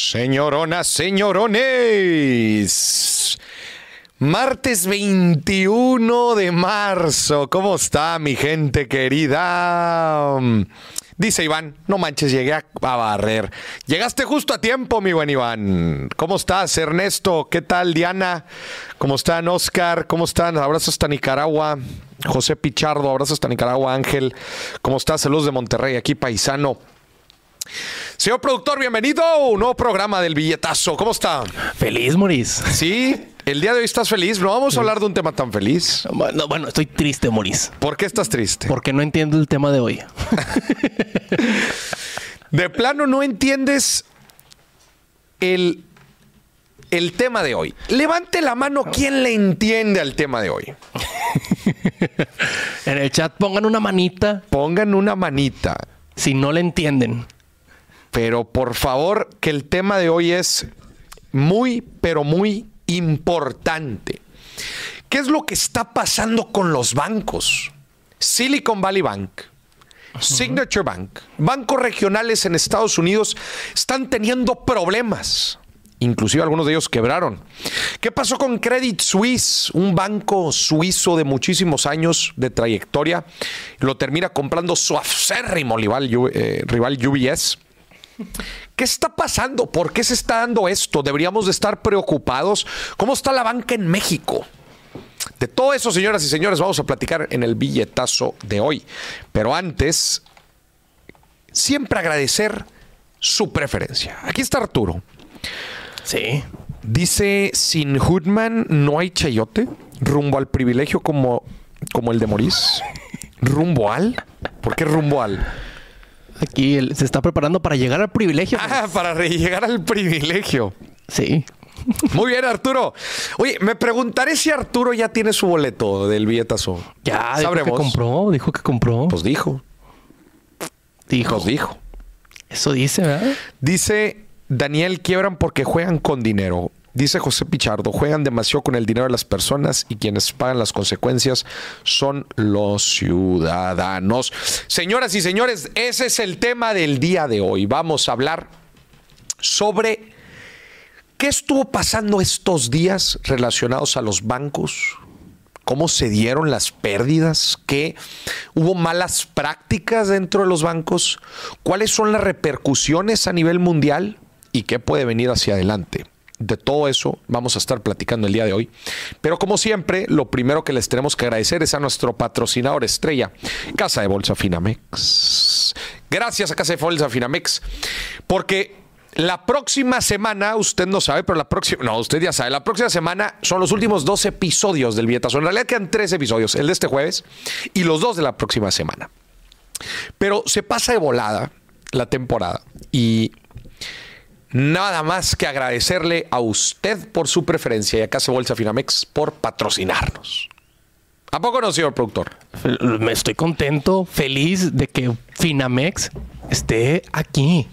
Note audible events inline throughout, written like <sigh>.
Señoronas, señorones. Martes 21 de marzo. ¿Cómo está mi gente querida? Dice Iván, no manches, llegué a, barrer. Llegaste justo a tiempo, mi buen Iván. ¿Cómo estás, Ernesto? ¿Qué tal, Diana? ¿Cómo están, Oscar? ¿Cómo están? Abrazos hasta Nicaragua. José Pichardo, abrazos hasta Nicaragua. Ángel, ¿cómo estás? Saludos de Monterrey, aquí paisano. Señor productor, bienvenido a un nuevo programa del billetazo. ¿Cómo está? Feliz, Moris. Sí, el día de hoy estás feliz. No vamos a hablar de un tema tan feliz. Bueno, bueno estoy triste, Moris. ¿Por qué estás triste? Porque no entiendo el tema de hoy. <laughs> de plano no entiendes el, el tema de hoy. Levante la mano quien le entiende al tema de hoy. <laughs> en el chat pongan una manita. Pongan una manita. Si no le entienden. Pero por favor, que el tema de hoy es muy, pero muy importante. ¿Qué es lo que está pasando con los bancos? Silicon Valley Bank, Signature Bank, bancos regionales en Estados Unidos están teniendo problemas. Inclusive algunos de ellos quebraron. ¿Qué pasó con Credit Suisse? Un banco suizo de muchísimos años de trayectoria. Lo termina comprando su acérrimo rival, eh, rival UBS. ¿Qué está pasando? ¿Por qué se está dando esto? ¿Deberíamos de estar preocupados? ¿Cómo está la banca en México? De todo eso, señoras y señores, vamos a platicar en el billetazo de hoy. Pero antes, siempre agradecer su preferencia. Aquí está Arturo. Sí. Dice, sin Hoodman no hay chayote, rumbo al privilegio como, como el de Morís. ¿Rumbo al? ¿Por qué rumbo al? Aquí se está preparando para llegar al privilegio. <laughs> Ah, para llegar al privilegio. Sí. Muy bien, Arturo. Oye, me preguntaré si Arturo ya tiene su boleto del billetazo. Ya, dijo que compró, dijo que compró. Pues dijo. Dijo. Pues dijo. Eso dice, ¿verdad? Dice Daniel, quiebran porque juegan con dinero. Dice José Pichardo, juegan demasiado con el dinero de las personas y quienes pagan las consecuencias son los ciudadanos. Señoras y señores, ese es el tema del día de hoy. Vamos a hablar sobre qué estuvo pasando estos días relacionados a los bancos, cómo se dieron las pérdidas, qué hubo malas prácticas dentro de los bancos, cuáles son las repercusiones a nivel mundial y qué puede venir hacia adelante. De todo eso vamos a estar platicando el día de hoy. Pero como siempre, lo primero que les tenemos que agradecer es a nuestro patrocinador estrella, Casa de Bolsa Finamex. Gracias a Casa de Bolsa Finamex, porque la próxima semana, usted no sabe, pero la próxima, no, usted ya sabe, la próxima semana son los últimos dos episodios del Vietazo. En realidad quedan tres episodios, el de este jueves y los dos de la próxima semana. Pero se pasa de volada la temporada y Nada más que agradecerle a usted por su preferencia y a Casa Bolsa Finamex por patrocinarnos. ¿A poco no, señor productor? Me estoy contento, feliz de que Finamex esté aquí,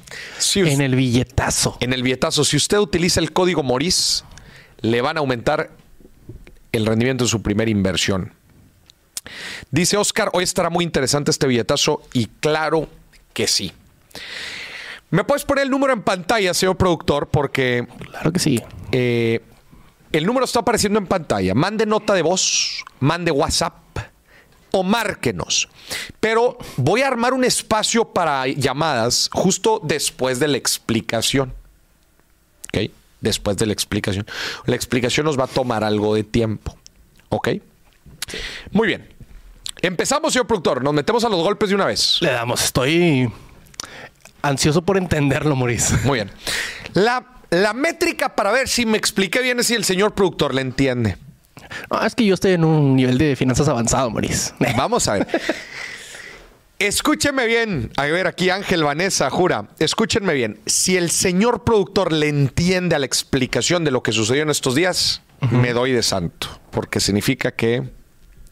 en el billetazo. En el billetazo. Si usted utiliza el código MORIS, le van a aumentar el rendimiento de su primera inversión. Dice Oscar, hoy estará muy interesante este billetazo y claro que sí. ¿Me puedes poner el número en pantalla, señor productor? Porque. Claro que sí. Eh, el número está apareciendo en pantalla. Mande nota de voz, mande WhatsApp o márquenos. Pero voy a armar un espacio para llamadas justo después de la explicación. ¿Ok? Después de la explicación. La explicación nos va a tomar algo de tiempo. ¿Ok? Muy bien. Empezamos, señor productor. Nos metemos a los golpes de una vez. Le damos. Estoy ansioso por entenderlo, Maurice. Muy bien. La, la métrica para ver si me expliqué bien es si el señor productor le entiende. No, es que yo estoy en un nivel de finanzas avanzado, Maurice. <laughs> Vamos a ver. Escúchenme bien. A ver, aquí Ángel Vanessa, jura. Escúchenme bien. Si el señor productor le entiende a la explicación de lo que sucedió en estos días, me doy de santo. Porque significa que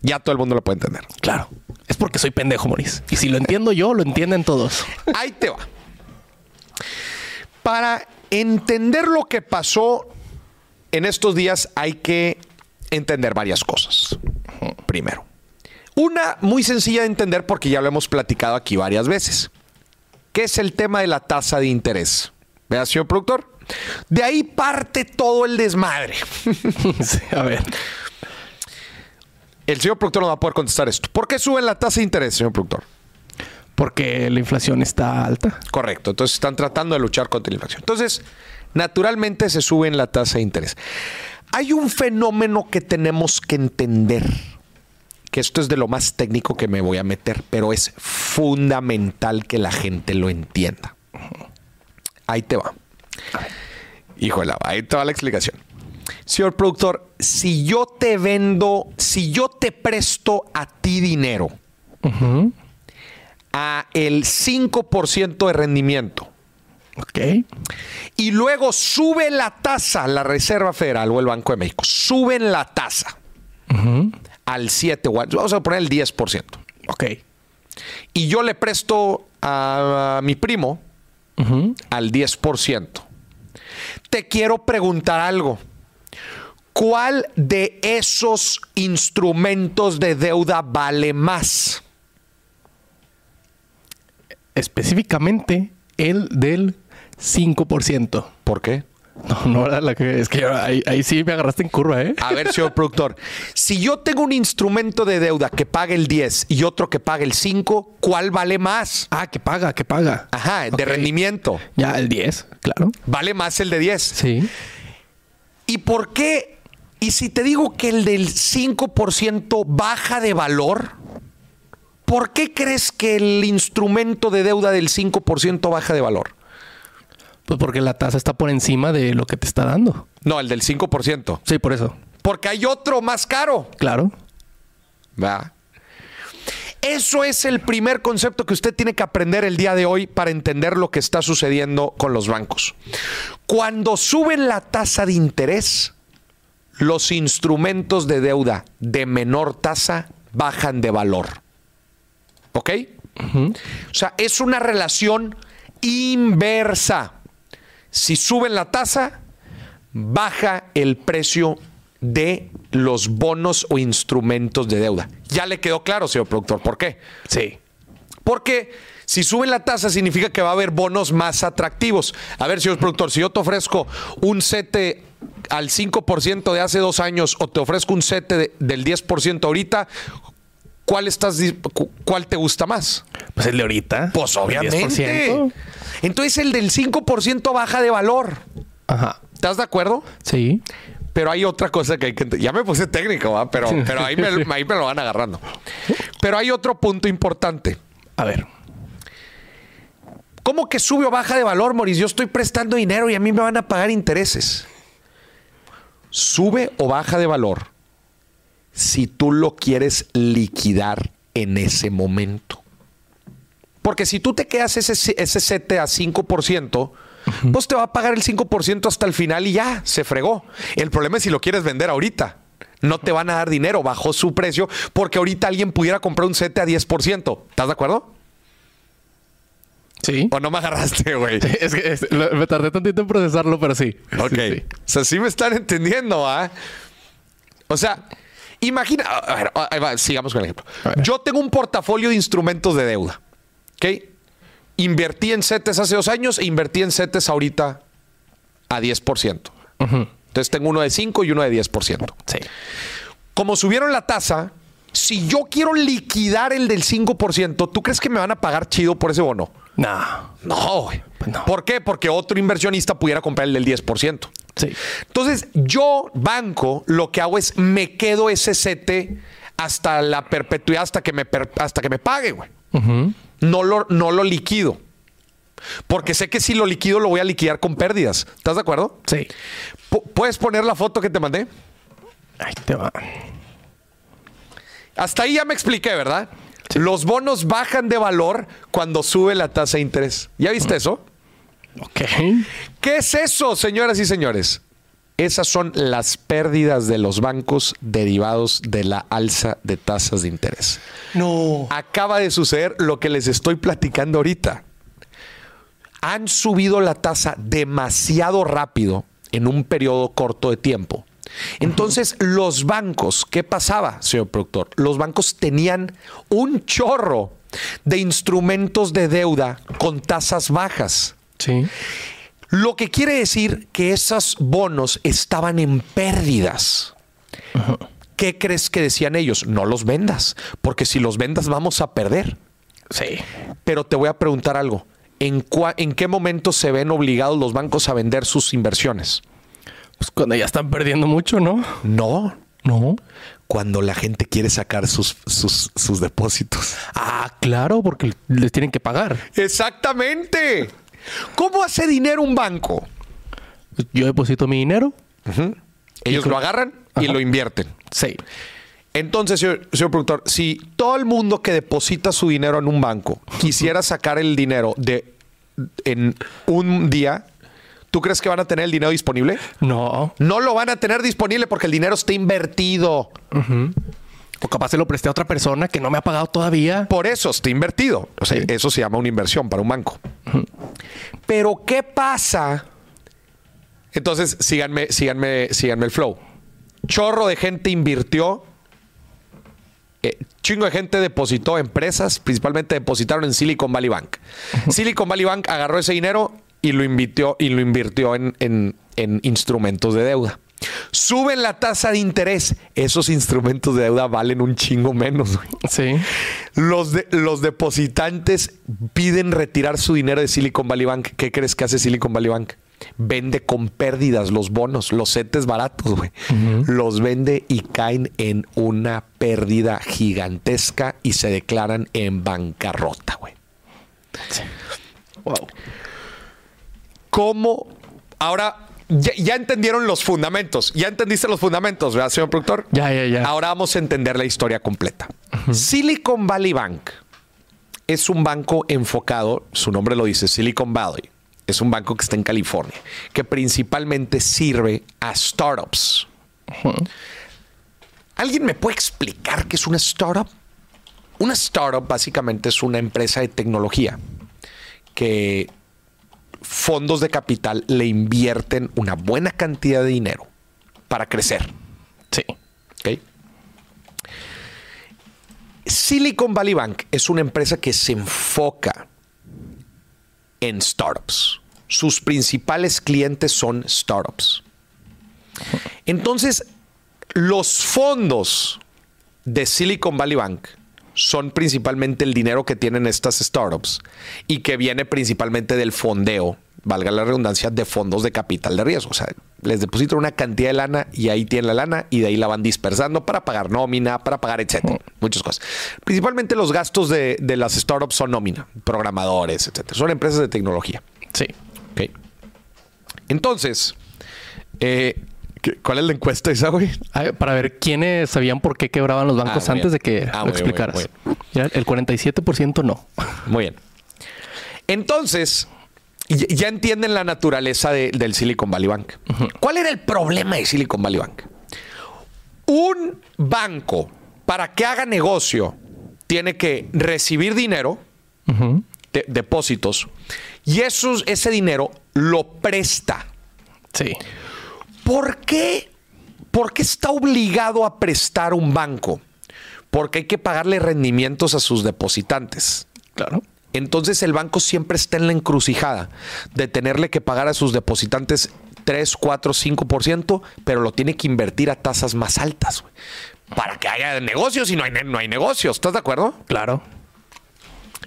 ya todo el mundo lo puede entender. Claro. Es porque soy pendejo, Maurice. Y si lo entiendo yo, lo entienden todos. Ahí te va. Para entender lo que pasó en estos días hay que entender varias cosas. Primero, una muy sencilla de entender porque ya lo hemos platicado aquí varias veces. ¿Qué es el tema de la tasa de interés? Vea, señor productor. De ahí parte todo el desmadre. <laughs> a ver. El señor productor no va a poder contestar esto. ¿Por qué suben la tasa de interés, señor productor? Porque la inflación está alta. Correcto. Entonces están tratando de luchar contra la inflación. Entonces, naturalmente se sube la tasa de interés. Hay un fenómeno que tenemos que entender, que esto es de lo más técnico que me voy a meter, pero es fundamental que la gente lo entienda. Ahí te va. Híjole, ahí te va la explicación. Señor productor, si yo te vendo, si yo te presto a ti dinero a el 5% de rendimiento. Ok. Y luego sube la tasa, la Reserva Federal o el Banco de México, suben la tasa al 7, vamos a poner el 10%. Ok. Y yo le presto a, mi primo al 10%. Te quiero preguntar algo. ¿Cuál de esos instrumentos de deuda vale más? Específicamente el del 5%. ¿Por qué? No, no era la que es que ahí, sí me agarraste en curva, ¿eh? A ver, señor productor, si yo tengo un instrumento de deuda que pague el 10 y otro que pague el 5, ¿cuál vale más? Ah, que paga, que paga. Ajá, de rendimiento. Ya, el 10, claro. Vale más el de 10. Sí. ¿Y por qué? Y si te digo que el del 5% baja de valor, ¿por qué crees que el instrumento de deuda del 5% baja de valor? Pues porque la tasa está por encima de lo que te está dando. No, el del 5%. Sí, por eso. Porque hay otro más caro. Claro. Va. Eso es el primer concepto que usted tiene que aprender el día de hoy para entender lo que está sucediendo con los bancos. Cuando suben la tasa de interés, los instrumentos de deuda de menor tasa bajan de valor. ¿Ok? O sea, es una relación inversa. Si suben la tasa, baja el precio de los bonos o instrumentos de deuda. Ya le quedó claro, señor productor, ¿por qué? Sí. Porque si suben la tasa significa que va a haber bonos más atractivos. A ver, señor productor, si yo te ofrezco un CETE al 5% de hace dos años o te ofrezco un CETE del 10% ahorita, ¿cuál, estás, ¿cuál te gusta más? Pues el de ahorita. Pues obviamente. Entonces el del 5% baja de valor. Ajá. ¿Estás de acuerdo? Sí. Pero hay otra cosa que hay que... Ya me puse técnico, ¿va? Pero, pero ahí, me, ahí me lo van agarrando. Pero hay otro punto importante. A ver. ¿Cómo que sube o baja de valor, Mauricio? Yo estoy prestando dinero y a mí me van a pagar intereses. Sube o baja de valor si tú lo quieres liquidar en ese momento. Porque si tú te quedas ese, ese sete a 5%, pues te va a pagar el 5% hasta el final y ya, se fregó. El problema es si lo quieres vender ahorita. No te van a dar dinero bajo su precio porque ahorita alguien pudiera comprar un sete a 10%. ¿Estás de acuerdo? Sí. ¿O no me agarraste, güey? <laughs> es que me tardé tantito en procesarlo, pero sí. Ok. O sea, sí me están entendiendo, ¿ah? O sea, imagina... A ver, sigamos con el ejemplo. Yo tengo un portafolio de instrumentos de deuda. ¿Ok? Invertí en CETES hace dos años e invertí en CETES ahorita a 10%. Entonces tengo uno de 5 y uno de 10%. Sí. Como subieron la tasa, si yo quiero liquidar el del 5%, ¿tú crees que me van a pagar chido por ese bono? No. No, pues no. ¿Por qué? Porque otro inversionista pudiera comprar el del 10%. Sí. Entonces, yo, banco, lo que hago es me quedo ese CETE hasta la perpetuidad, hasta que me, hasta que me pague, güey no lo, no lo liquido. Porque sé que si lo liquido lo voy a liquidar con pérdidas. ¿Estás de acuerdo? Sí. ¿Puedes poner la foto que te mandé? Ahí te va. Hasta ahí ya me expliqué, ¿verdad? Los bonos bajan de valor cuando sube la tasa de interés. ¿Ya viste eso? Ok. ¿Qué es eso, señoras y señores? Esas son las pérdidas de los bancos derivados de la alza de tasas de interés. No. Acaba de suceder lo que les estoy platicando ahorita. Han subido la tasa demasiado rápido en un periodo corto de tiempo. Entonces, los bancos, ¿qué pasaba, señor productor? Los bancos tenían un chorro de instrumentos de deuda con tasas bajas. Sí. Lo que quiere decir que esos bonos estaban en pérdidas. ¿Qué crees que decían ellos? No los vendas, porque si los vendas vamos a perder. Sí. Pero te voy a preguntar algo. ¿En, ¿En qué momento se ven obligados los bancos a vender sus inversiones? Pues cuando ya están perdiendo mucho, ¿no? No. No. Cuando la gente quiere sacar sus, sus, sus depósitos. Ah, claro, porque les tienen que pagar. Exactamente. ¿Cómo hace dinero un banco? Yo deposito mi dinero. Ellos lo agarran y lo invierten. Sí. Entonces, señor, productor, si todo el mundo que deposita su dinero en un banco quisiera sacar el dinero de en un día, ¿tú crees que van a tener el dinero disponible? No. No lo van a tener disponible porque el dinero está invertido. O capaz se lo presté a otra persona que no me ha pagado todavía. Por eso está invertido. O sea, eso se llama una inversión para un banco. Pero, ¿qué pasa? Entonces, síganme, síganme, síganme el flow. Chorro de gente invirtió. Eh, chingo de gente depositó empresas, principalmente depositaron en Silicon Valley Bank. Silicon Valley Bank agarró ese dinero y lo invirtió, y lo invirtió en, en instrumentos de deuda. Suben la tasa de interés. Esos instrumentos de deuda valen un chingo menos. Sí. Los, los depositantes piden retirar su dinero de Silicon Valley Bank. ¿Qué crees que hace Silicon Valley Bank? Vende con pérdidas los bonos, los setes baratos, güey. Los vende y caen en una pérdida gigantesca y se declaran en bancarrota, güey. Wow. ¿Cómo? Ahora, ya, entendieron los fundamentos. Ya entendiste los fundamentos, ¿verdad, señor productor? Ya, ya, ya. Ahora vamos a entender la historia completa. Silicon Valley Bank es un banco enfocado, su nombre lo dice, Silicon Valley. Es un banco que está en California, que principalmente sirve a startups. ¿Alguien me puede explicar qué es una startup? Una startup básicamente es una empresa de tecnología que fondos de capital le invierten una buena cantidad de dinero para crecer. Sí. Silicon Valley Bank es una empresa que se enfoca en startups. Sus principales clientes son startups. Entonces, los fondos de Silicon Valley Bank son principalmente el dinero que tienen estas startups y que viene principalmente del fondeo, valga la redundancia, de fondos de capital de riesgo. O sea, les depositan una cantidad de lana y ahí tienen la lana y de ahí la van dispersando para pagar nómina, para pagar, etcétera. Muchas cosas. Principalmente los gastos de, las startups son nómina, programadores, etcétera. Son empresas de tecnología. Sí. Ok. Entonces, eh, ¿Cuál es la encuesta esa, güey? Para ver quiénes sabían por qué quebraban los bancos ah, antes de que ah, lo explicaras. el 47% no. Muy bien. Entonces, ya entienden la naturaleza del Silicon Valley Bank. ¿Cuál era el problema de Silicon Valley Bank? Un banco, para que haga negocio, tiene que recibir dinero, de, depósitos, y ese dinero lo presta. Sí. ¿Por qué? ¿Por qué está obligado a prestar un banco? Porque hay que pagarle rendimientos a sus depositantes. Claro. Entonces el banco siempre está en la encrucijada de tenerle que pagar a sus depositantes 3, 4, 5%, pero lo tiene que invertir a tasas más altas para que haya negocios y no hay, no hay negocios. ¿Estás de acuerdo? Claro.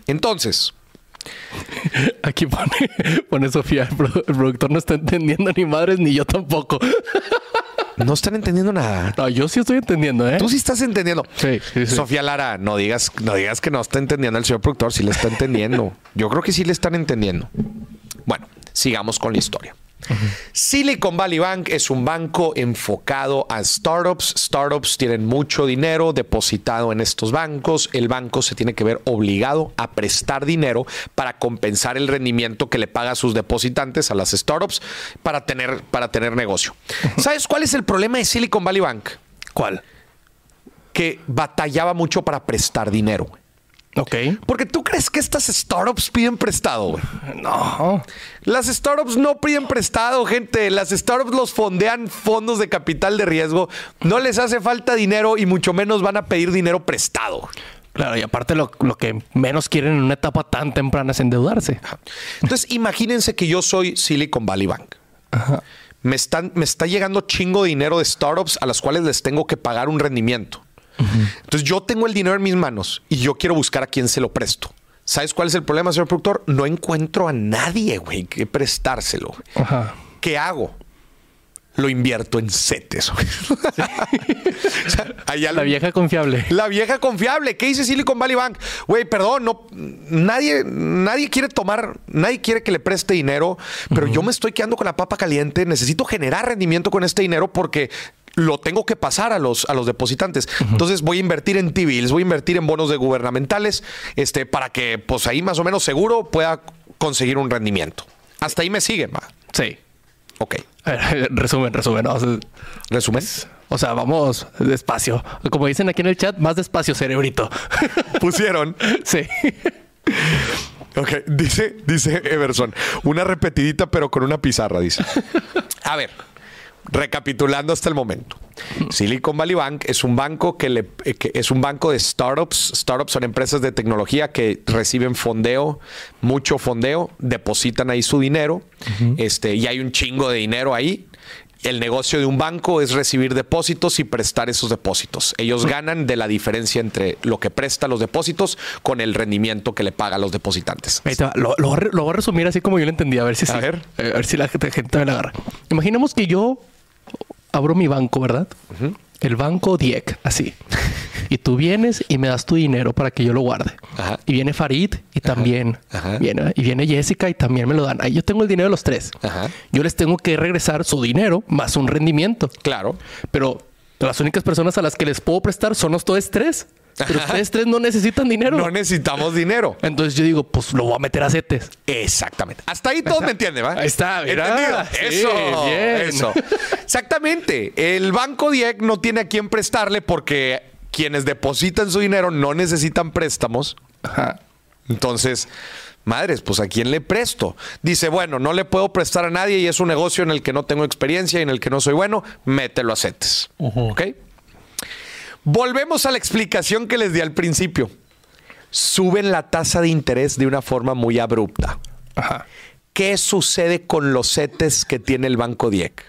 Entonces, <laughs> Aquí pone, pone Sofía, el, productor no está entendiendo ni madres ni yo tampoco. <laughs> No están entendiendo nada. No, yo sí estoy entendiendo, ¿eh? Tú sí estás entendiendo. Sí, sí, Sofía Lara, no digas, no digas que no está entendiendo el señor productor, sí le está entendiendo. Yo creo que sí le están entendiendo. Bueno, sigamos con la historia. Silicon Valley Bank es un banco enfocado a startups. Startups tienen mucho dinero depositado en estos bancos. El banco se tiene que ver obligado a prestar dinero para compensar el rendimiento que le paga a sus depositantes, a las startups, para tener, para tener negocio. ¿Sabes cuál es el problema de Silicon Valley Bank? ¿Cuál? Que batallaba mucho para prestar dinero. Ok. Porque tú crees que estas startups piden prestado, güey. No. Las startups no piden prestado, gente. Las startups los fondean fondos de capital de riesgo. No les hace falta dinero y mucho menos van a pedir dinero prestado. Claro, y aparte lo, que menos quieren en una etapa tan temprana es endeudarse. Entonces, imagínense que yo soy Silicon Valley Bank. Me, están, me está llegando chingo de dinero de startups a las cuales les tengo que pagar un rendimiento. Entonces, yo tengo el dinero en mis manos y yo quiero buscar a quién se lo presto. ¿Sabes cuál es el problema, señor productor? No encuentro a nadie, güey, que prestárselo. ¿Qué hago? lo invierto en CETES. <laughs> la vieja confiable. La vieja confiable. ¿Qué dice Silicon Valley Bank? Güey, perdón, no, nadie, nadie quiere tomar, nadie quiere que le preste dinero, pero yo me estoy quedando con la papa caliente. Necesito generar rendimiento con este dinero porque lo tengo que pasar a los, a los depositantes. Entonces voy a invertir en T-bills, voy a invertir en bonos de gubernamentales, este, para que pues ahí más o menos seguro pueda conseguir un rendimiento. Hasta ahí me siguen, va. Sí. Ok. resumen, resumen. ¿Resumen? O sea, vamos despacio. Como dicen aquí en el chat, más despacio, cerebrito. <laughs> Pusieron. sí. Ok, dice, dice Everson, una repetidita pero con una pizarra, dice. <laughs> A ver, recapitulando hasta el momento. Silicon Valley Bank es un banco que, le, es un banco de startups. Startups son empresas de tecnología que reciben fondeo, mucho fondeo, depositan ahí su dinero, este, y hay un chingo de dinero ahí. El negocio de un banco es recibir depósitos y prestar esos depósitos. Ellos ganan de la diferencia entre lo que presta los depósitos con el rendimiento que le paga a los depositantes. Lo, voy a resumir así como yo lo entendí, a ver si, a ver. a ver si la gente me la agarra. Imaginemos que yo abro mi banco, ¿verdad? El banco Diek, así. <laughs> y tú vienes y me das tu dinero para que yo lo guarde. Y viene Farid y también viene. Y viene Jessica y también me lo dan. Ahí yo tengo el dinero de los tres. Yo les tengo que regresar su dinero más un rendimiento. Claro. Pero las únicas personas a las que les puedo prestar son los tres. Pero ustedes tres no necesitan dinero. No necesitamos dinero. Entonces yo digo, pues lo voy a meter a CETES. Exactamente. Hasta ahí todos me entienden, ¿va? Ahí está, mira. eso, eso. Exactamente. El banco DIEC no tiene a quién prestarle porque quienes depositan su dinero no necesitan préstamos. Ajá. Entonces, madres, pues a quién le presto. Dice, bueno, no le puedo prestar a nadie y es un negocio en el que no tengo experiencia y en el que no soy bueno, mételo a CETES. ¿Ok? Volvemos a la explicación que les di al principio. Suben la tasa de interés de una forma muy abrupta. ¿Qué sucede con los CETES que tiene el Banco DIEC?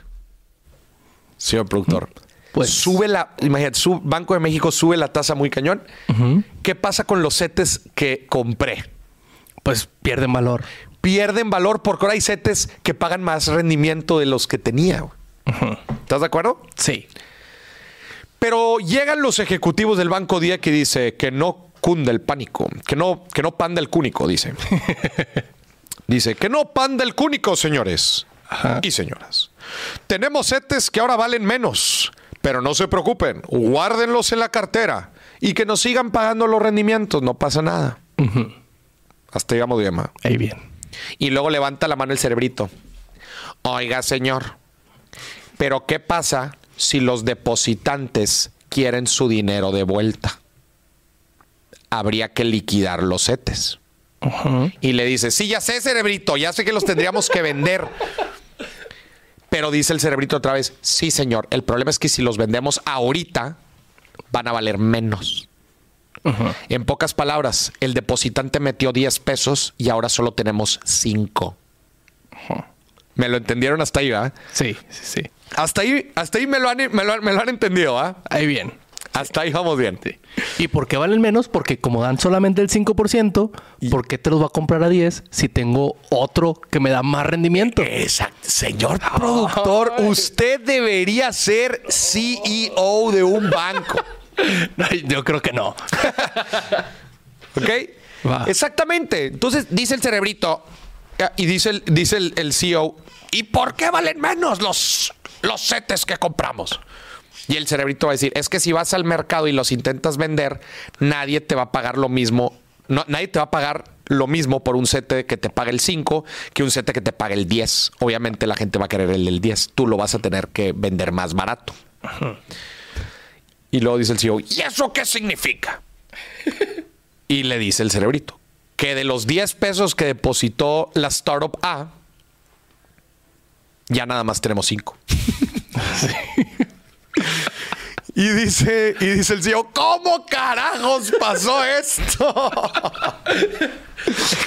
Señor productor. Pues sube la, imagínate, su Banco de México sube la tasa muy cañón. ¿Qué pasa con los CETES que compré? Pues pierden valor. Pierden valor porque ahora hay CETES que pagan más rendimiento de los que tenía. ¿Estás de acuerdo? Sí. Pero llegan los ejecutivos del Banco Día que dice que no cunde el pánico, que no, que no panda el cúnico, dice. <laughs> dice que no panda el cúnico, señores y señoras. Tenemos setes que ahora valen menos, pero no se preocupen, guárdenlos en la cartera y que nos sigan pagando los rendimientos, no pasa nada. Hasta llegamos bien. Ahí bien. Y luego levanta la mano el cerebrito. Oiga, señor, pero ¿qué pasa si los depositantes quieren su dinero de vuelta. Habría que liquidar los CETES. Y le dice, sí, ya sé, cerebrito, ya sé que los tendríamos que vender. Pero dice el cerebrito otra vez, sí, señor, el problema es que si los vendemos ahorita, van a valer menos. En pocas palabras, el depositante metió 10 pesos y ahora solo tenemos 5. ¿Me lo entendieron hasta ahí, va? Sí, sí, sí. Hasta ahí, hasta ahí me lo han, me lo, han entendido, ¿ah? Ahí bien. Hasta ahí vamos bien. ¿Y por qué valen menos? Porque como dan solamente el 5%, ¿por qué te los va a comprar a 10 si tengo otro que me da más rendimiento? Exacto. Señor productor, usted debería ser CEO de un banco. <laughs> yo creo que no. <laughs> ¿Ok? Exactamente. Entonces dice el cerebrito y dice el, dice el CEO, ¿y por qué valen menos los los setes que compramos. Y el cerebrito va a decir, es que si vas al mercado y los intentas vender, nadie te va a pagar lo mismo. Nadie te va a pagar lo mismo por un sete que te pague el 5 que un sete que te pague el 10. Obviamente la gente va a querer el del 10. Tú lo vas a tener que vender más barato. Y luego dice el CEO, ¿y eso qué significa? y le dice el cerebrito, que de los 10 pesos que depositó la startup A, ya nada más tenemos cinco. <laughs> Y dice, y dice el CEO, ¿cómo carajos pasó esto?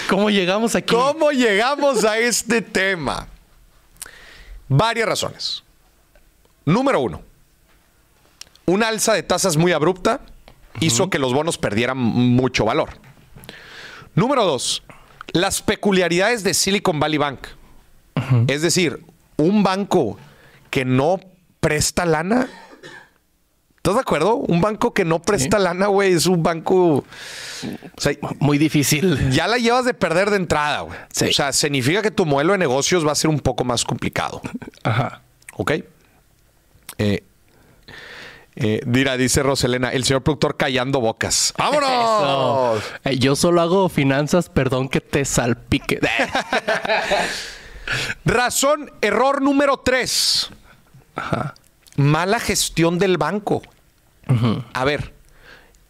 ¿Cómo llegamos aquí? ¿Cómo llegamos a este tema? Varias razones. Número uno, una alza de tasas muy abrupta hizo que los bonos perdieran mucho valor. Número dos, las peculiaridades de Silicon Valley Bank. Es decir, un banco que no presta lana. ¿Estás de acuerdo? Un banco que no presta lana, güey, es un banco muy difícil. Ya la llevas de perder de entrada, güey. O sea, significa que tu modelo de negocios va a ser un poco más complicado. Ajá. ¿Ok? Eh, eh, mira, dice Roselena, el señor productor callando bocas. ¡Vámonos! Eh, yo solo hago finanzas, perdón que te salpique. <laughs> Razón, error número tres. Mala gestión del banco. A ver,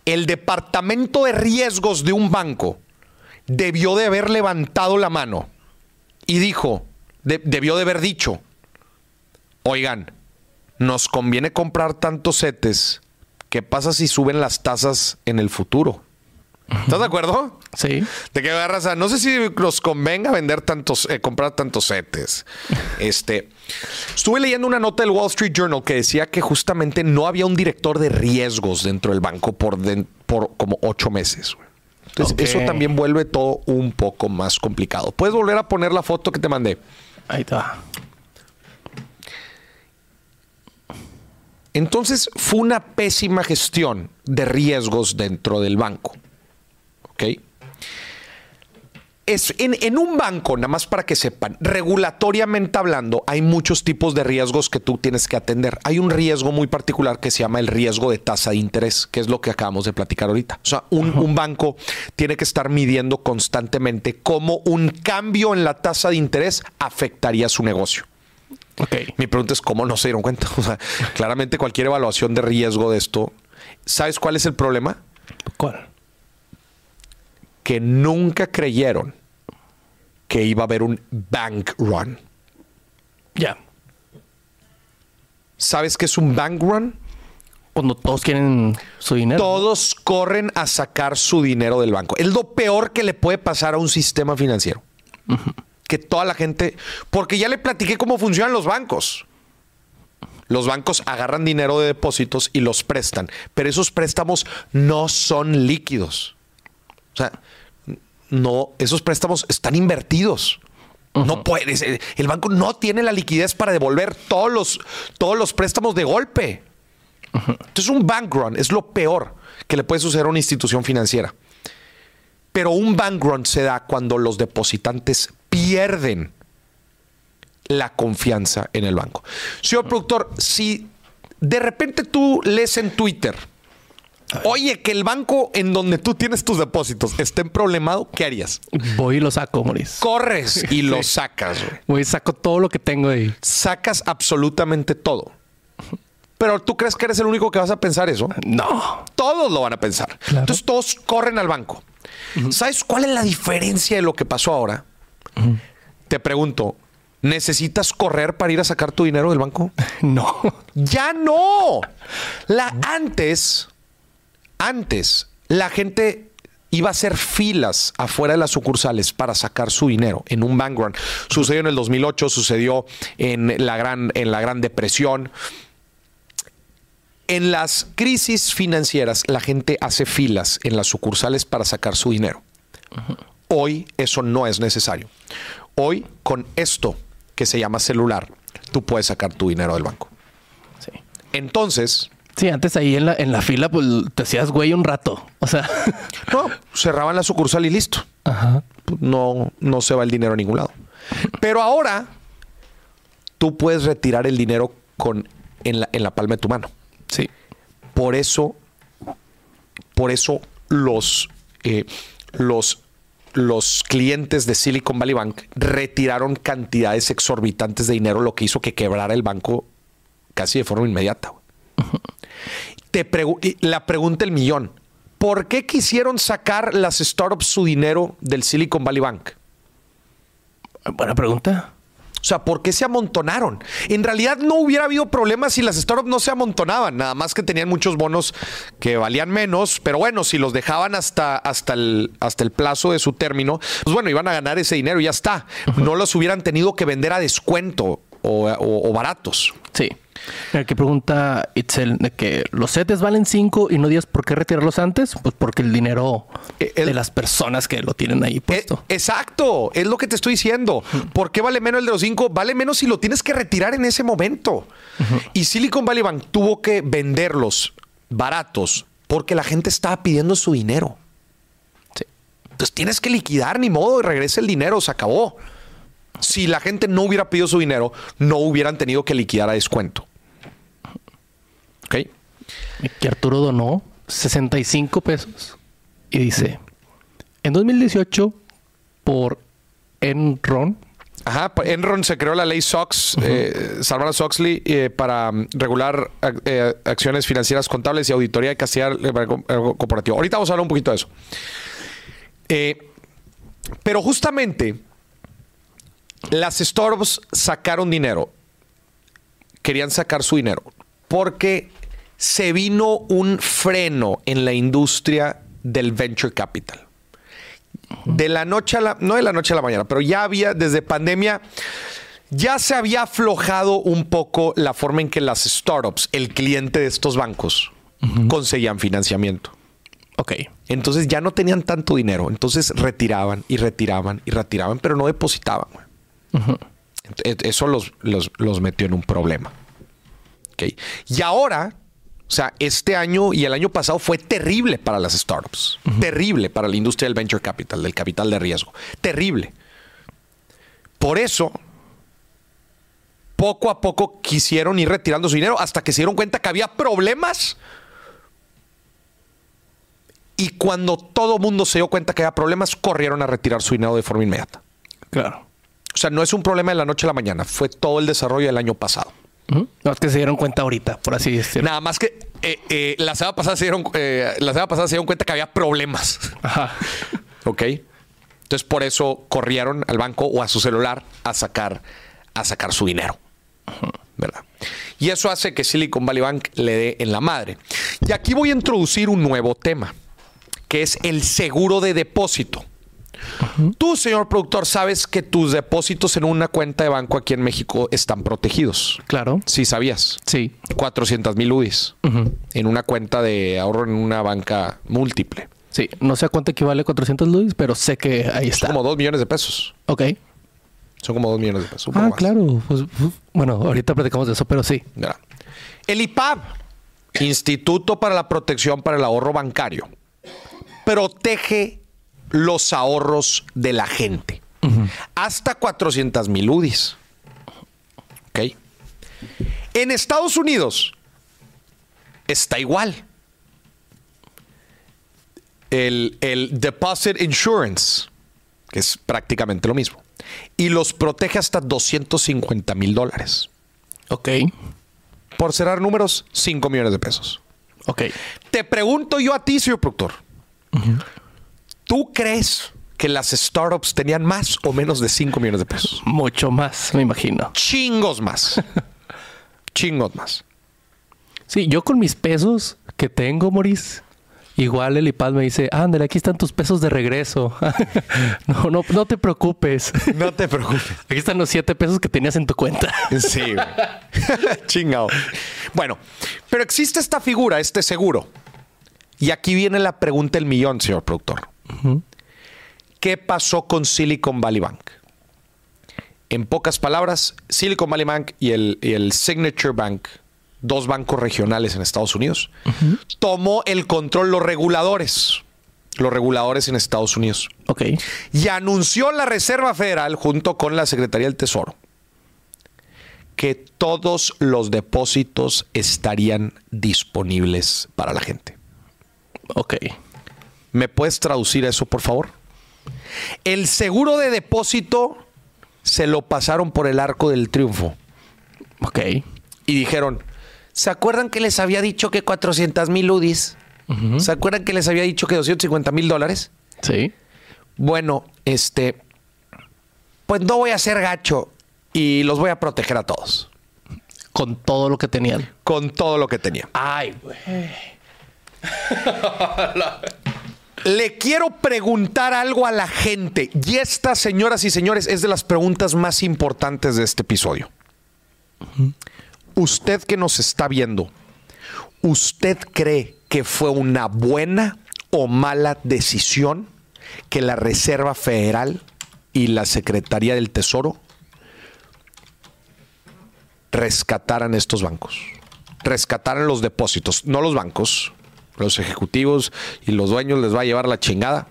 el departamento de riesgos de un banco debió de haber levantado la mano y dijo, debió de haber dicho, oigan, nos conviene comprar tantos setes. ¿Qué pasa si suben las tasas en el futuro? ¿Estás de acuerdo? Sí. De qué agarras a, no sé si nos convenga vender tantos, eh, comprar tantos setes. este, estuve leyendo una nota del Wall Street Journal que decía que justamente no había un director de riesgos dentro del banco por, por como ocho meses. Entonces, eso también vuelve todo un poco más complicado. ¿Puedes volver a poner la foto que te mandé? Ahí está. Entonces fue una pésima gestión de riesgos dentro del banco. ¿Ok? Es, en, un banco, nada más para que sepan, regulatoriamente hablando, hay muchos tipos de riesgos que tú tienes que atender. Hay un riesgo muy particular que se llama el riesgo de tasa de interés, que es lo que acabamos de platicar ahorita. O sea, un, un banco tiene que estar midiendo constantemente cómo un cambio en la tasa de interés afectaría su negocio. Mi pregunta es cómo no se dieron cuenta. <laughs> O sea, claramente cualquier evaluación de riesgo de esto. ¿Sabes cuál es el problema? ¿Cuál? Que nunca creyeron que iba a haber un bank run. Ya. ¿Sabes qué es un bank run? Cuando todos quieren su dinero. Todos corren a sacar su dinero del banco. Es lo peor que le puede pasar a un sistema financiero que toda la gente, porque ya le platiqué cómo funcionan los bancos. Los bancos agarran dinero de depósitos y los prestan, pero esos préstamos no son líquidos. O sea, no, esos préstamos están invertidos. No puedes, el banco no tiene la liquidez para devolver todos los, todos los préstamos de golpe. Entonces, un bank run es lo peor que le puede suceder a una institución financiera. Pero un bank run se da cuando los depositantes pierden la confianza en el banco. Señor productor, si de repente tú lees en Twitter, oye, que el banco en donde tú tienes tus depósitos esté problemado, ¿qué harías? Voy y lo saco, Maurice. Corres y lo <laughs> sacas. Voy y saco todo lo que tengo ahí. Sacas absolutamente todo. Pero tú crees que eres el único que vas a pensar eso? No. Todos lo van a pensar. Entonces todos corren al banco. ¿Sabes cuál es la diferencia de lo que pasó ahora? Te pregunto, ¿necesitas correr para ir a sacar tu dinero del banco? <laughs> No. Ya no. La antes, antes, la gente iba a hacer filas afuera de las sucursales para sacar su dinero en un bank run. Sucedió en el 2008, sucedió en la gran, en la gran depresión. En las crisis financieras, la gente hace filas en las sucursales para sacar su dinero. Hoy eso no es necesario. Hoy con esto que se llama celular, tú puedes sacar tu dinero del banco. Sí. Entonces... Sí, antes ahí en la, en la fila, pues te hacías güey un rato. O sea... <laughs> no, cerraban la sucursal y listo. Ajá. No, no se va el dinero a ningún lado. Pero ahora tú puedes retirar el dinero con, en, la, en la palma de tu mano. Sí. Por eso, por eso los, eh, los los clientes de Silicon Valley Bank retiraron cantidades exorbitantes de dinero, lo que hizo que quebrara el banco casi de forma inmediata. Te la pregunta el millón. ¿Por qué quisieron sacar las startups su dinero del Silicon Valley Bank? Buena pregunta. O sea, ¿por qué se amontonaron? En realidad no hubiera habido problemas si las startups no se amontonaban, nada más que tenían muchos bonos que valían menos, pero bueno, si los dejaban hasta, hasta, el, hasta el plazo de su término, pues bueno, iban a ganar ese dinero y ya está. No los hubieran tenido que vender a descuento o, baratos. Sí. Aquí pregunta Itzel de que los setes valen 5 y no 10, ¿por qué retirarlos antes? Pues porque el dinero eh, de las personas que lo tienen ahí puesto. Eh, exacto, es lo que te estoy diciendo. ¿Por qué vale menos el de los 5? Vale menos si lo tienes que retirar en ese momento. Y Silicon Valley Bank tuvo que venderlos baratos porque la gente estaba pidiendo su dinero. Sí. Entonces tienes que liquidar, ni modo, y regresa el dinero, se acabó. Si la gente no hubiera pedido su dinero, no hubieran tenido que liquidar a descuento. Que Arturo donó 65 pesos y dice, en 2018, por Enron, Ajá, Enron se creó la ley SOX, eh, Salvador Soxley, eh, para mm, regular eh, acciones financieras contables y auditoría de castigar corporativo. Ahorita vamos a hablar un poquito de eso. pero justamente las startups sacaron dinero. Querían sacar su dinero porque se vino un freno en la industria del venture capital. De la noche a la, no de la noche a la mañana, pero ya había desde pandemia, ya se había aflojado un poco la forma en que las startups, el cliente de estos bancos, conseguían financiamiento. Ok. Entonces ya no tenían tanto dinero. Entonces retiraban y retiraban y retiraban, pero no depositaban. Eso los, los, metió en un problema. Y ahora, o sea, este año y el año pasado fue terrible para las startups. Terrible para la industria del venture capital, del capital de riesgo. Terrible. Por eso, poco a poco quisieron ir retirando su dinero hasta que se dieron cuenta que había problemas. Y cuando todo mundo se dio cuenta que había problemas, corrieron a retirar su dinero de forma inmediata. Claro. O sea, no es un problema de la noche a la mañana, fue todo el desarrollo del año pasado. No, es que se dieron cuenta ahorita, por así decirlo. Nada más que eh, eh, la, semana pasada se dieron, eh, la semana pasada se dieron cuenta que había problemas. Ajá. <laughs> ok. Entonces por eso corrieron al banco o a su celular a sacar, a sacar su dinero. ¿Verdad? Y eso hace que Silicon Valley Bank le dé en la madre. Y aquí voy a introducir un nuevo tema, que es el seguro de depósito. Tú, señor productor, sabes que tus depósitos en una cuenta de banco aquí en México están protegidos. Claro. Sí, sabías. Sí. 400 mil UDIs en una cuenta de ahorro en una banca múltiple. Sí, no sé a cuánto equivale 400 UDIs, pero sé que ahí está. Son como 2 millones de pesos. Ok. Son como 2 millones de pesos. Ah, claro. Pues, bueno, ahorita platicamos de eso, pero sí. El IPAB, Instituto para la Protección para el Ahorro Bancario, protege los ahorros de la gente. Hasta 400 mil UDIs. ¿Ok? En Estados Unidos está igual. El, el, Deposit Insurance, que es prácticamente lo mismo. Y los protege hasta 250 mil dólares. Ok. Por cerrar números, 5 millones de pesos. Ok. Te pregunto yo a ti, señor productor. ¿Tú crees que las startups tenían más o menos de 5 millones de pesos? Mucho más, me imagino. Chingos más. <laughs> Chingos más. Sí, yo con mis pesos que tengo, Maurice, igual el IPAD me dice, ándale, aquí están tus pesos de regreso. <laughs> no, no, no te preocupes. No te preocupes. <laughs> Aquí están los 7 pesos que tenías en tu cuenta. sí, Chingado. Bueno, pero existe esta figura, este seguro. Y aquí viene la pregunta del millón, señor productor. ¿Qué pasó con Silicon Valley Bank? En pocas palabras, Silicon Valley Bank y el, Signature Bank, dos bancos regionales en Estados Unidos, tomó el control los reguladores, los reguladores en Estados Unidos. Ok. Y anunció la Reserva Federal junto con la Secretaría del Tesoro que todos los depósitos estarían disponibles para la gente. Ok. ¿Me puedes traducir eso, por favor? El seguro de depósito se lo pasaron por el arco del triunfo. Ok. Y dijeron, ¿se acuerdan que les había dicho que 400 mil UDIs? ¿Se acuerdan que les había dicho que 250 mil dólares? Sí. Bueno, este, pues no voy a ser gacho. y los voy a proteger a todos. Con todo lo que tenían. Con todo lo que tenían. Ay, güey. <laughs> Le quiero preguntar algo a la gente. Y esta, señoras y señores, es de las preguntas más importantes de este episodio. Usted que nos está viendo, ¿usted cree que fue una buena o mala decisión que la Reserva Federal y la Secretaría del Tesoro rescataran estos bancos? Rescataran los depósitos, no los bancos, los ejecutivos y los dueños les va a llevar la chingada.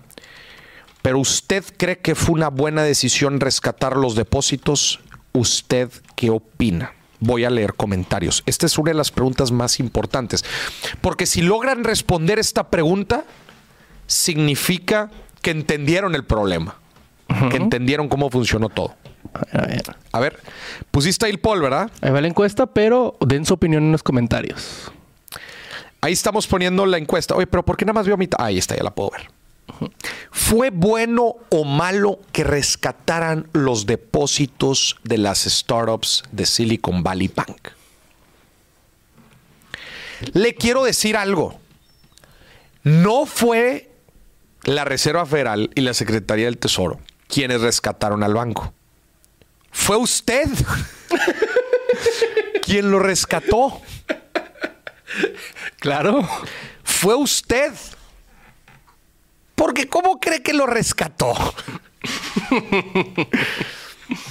Pero usted cree que fue una buena decisión rescatar los depósitos? ¿Usted qué opina? Voy a leer comentarios. Esta es una de las preguntas más importantes. Porque si logran responder esta pregunta, significa que entendieron el problema. Que entendieron cómo funcionó todo. A ver. A ver, pusiste ahí el poll, ¿verdad? Ahí va la encuesta, pero den su opinión en los comentarios. Ahí estamos poniendo la encuesta. Oye, pero ¿por qué nada más veo a mitad? Ahí está, ya la puedo ver. ¿Fue bueno o malo que rescataran los depósitos de las startups de Silicon Valley Bank? Le quiero decir algo. No fue la Reserva Federal y la Secretaría del Tesoro quienes rescataron al banco. Fue usted <laughs> quien lo rescató. Claro. Fue usted. Porque ¿cómo cree que lo rescató?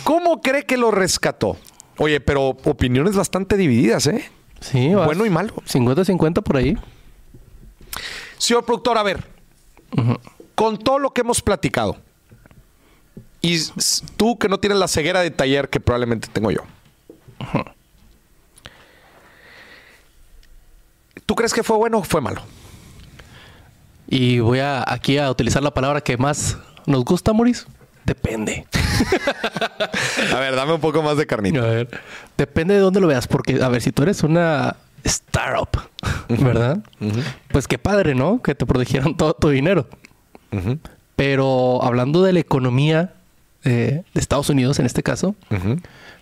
¿Cómo cree que lo rescató? Oye, pero opiniones bastante divididas, ¿eh? Sí, bueno y malo. 50-50 por ahí. Señor productor, a ver. Con todo lo que hemos platicado, y tú que no tienes la ceguera de taller que probablemente tengo yo. ¿Tú crees que fue bueno o fue malo? Y voy a aquí a utilizar la palabra que más nos gusta, Maurice. Depende. <laughs> a ver, dame un poco más de carnita. A ver, depende de dónde lo veas, porque, a ver, si tú eres una startup, ¿verdad? Pues qué padre, ¿no? Que te protegieron todo tu dinero. Pero hablando de la economía de Estados Unidos, en este caso,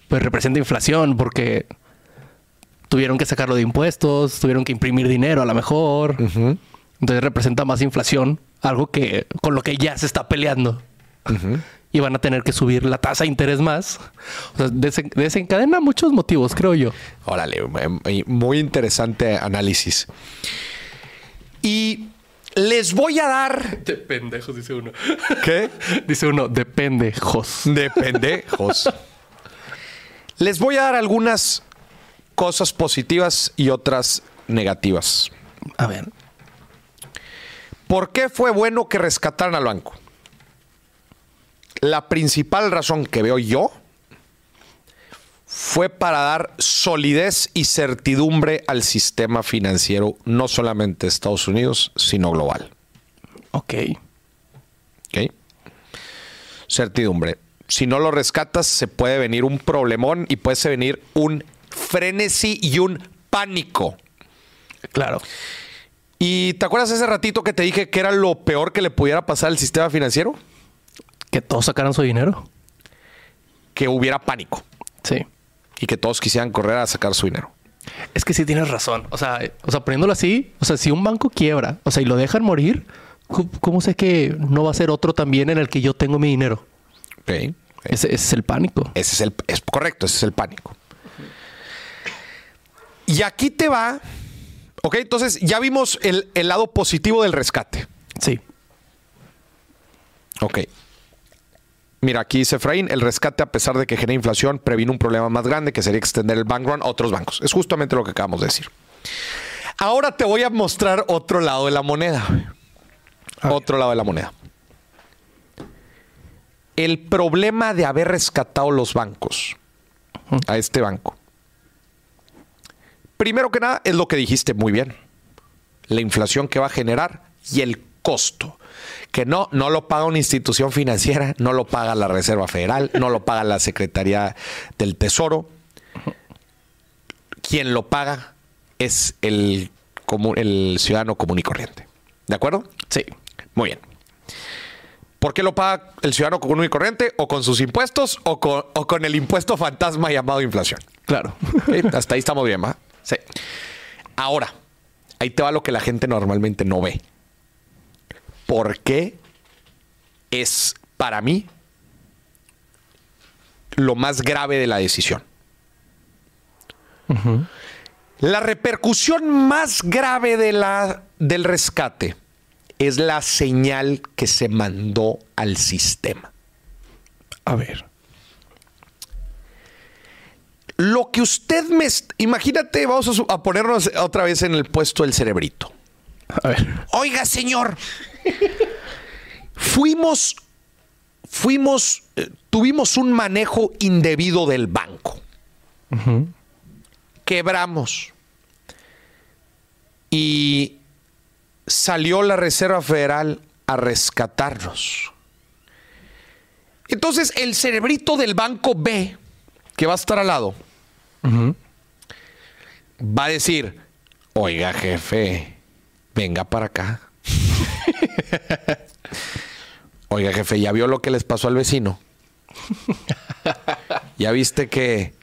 pues representa inflación, porque tuvieron que sacarlo de impuestos, tuvieron que imprimir dinero a lo mejor. Entonces representa más inflación, algo que con lo que ya se está peleando. Y van a tener que subir la tasa de interés más. O sea, desencadena muchos motivos, creo yo. Órale, muy interesante análisis. Y les voy a dar. De pendejos, dice uno. ¿Qué? <laughs> Dice uno, de pendejos. De pendejos. <laughs> les voy a dar algunas cosas positivas y otras negativas. A ver. ¿Por qué fue bueno que rescataran al banco? La principal razón que veo yo fue para dar solidez y certidumbre al sistema financiero, no solamente de Estados Unidos, sino global. Ok. Ok. Certidumbre. Si no lo rescatas, se puede venir un problemón y puede venir un frenesí y un pánico. Claro. ¿Y te acuerdas ese ratito que te dije que era lo peor que le pudiera pasar al sistema financiero? Que todos sacaran su dinero. Que hubiera pánico. Sí. Y que todos quisieran correr a sacar su dinero. Es que sí tienes razón. O sea, o sea, poniéndolo así, o sea, si un banco quiebra, o sea, y lo dejan morir, ¿cómo, sé que no va a ser otro también en el que yo tengo mi dinero? Ok. Ese, es el pánico. Ese es el, es correcto, ese es el pánico. Y aquí te va. Ok, entonces ya vimos el, lado positivo del rescate. Sí. Ok. Mira, aquí dice Efraín, el rescate a pesar de que genera inflación previno un problema más grande que sería extender el bank run a otros bancos. Es justamente lo que acabamos de decir. Ahora te voy a mostrar otro lado de la moneda. Otro lado de la moneda. El problema de haber rescatado los bancos a este banco Primero que nada, es lo que dijiste muy bien. La inflación que va a generar y el costo. Que no, no lo paga una institución financiera, no lo paga la Reserva Federal, no lo paga la Secretaría del Tesoro. Quien lo paga es el, el ciudadano común y corriente. ¿De acuerdo? Sí. Muy bien. ¿Por qué lo paga el ciudadano común y corriente? ¿O con sus impuestos? ¿O con, el impuesto fantasma llamado inflación? Claro. Hasta ahí estamos bien, ¿va? Sí. Ahora, ahí te va lo que la gente normalmente no ve. ¿Por qué es para mí lo más grave de la decisión? La repercusión más grave de la, del rescate es la señal que se mandó al sistema. A ver. Lo que usted me... Imagínate, vamos a, ponernos otra vez en el puesto del cerebrito. A ver. Oiga, señor. fuimos... Fuimos... Eh, tuvimos un manejo indebido del banco. Quebramos. Y salió la Reserva Federal a rescatarnos. Entonces el cerebrito del banco B, que va a estar al lado, va a decir, oiga jefe, venga para acá. <laughs> oiga jefe, ¿ya vio lo que les pasó al vecino? <laughs> ¿Ya viste que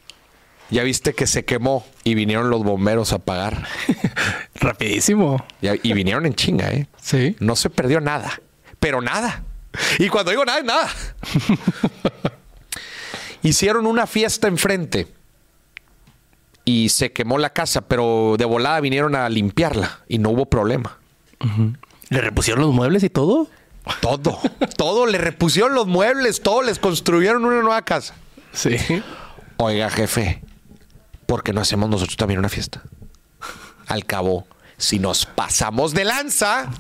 ya viste que se quemó y vinieron los bomberos a pagar. <laughs> Rapidísimo. Y, vinieron en chinga, ¿eh? Sí. No se perdió nada, pero nada. Y cuando digo nada, nada. Hicieron una fiesta enfrente y se quemó la casa, pero de volada vinieron a limpiarla y no hubo problema. ¿Le repusieron los muebles y todo? Todo, todo, le repusieron los muebles, todo, les construyeron una nueva casa. Sí. Oiga, jefe, ¿por qué no hacemos nosotros también una fiesta? Al cabo, si nos pasamos de lanza,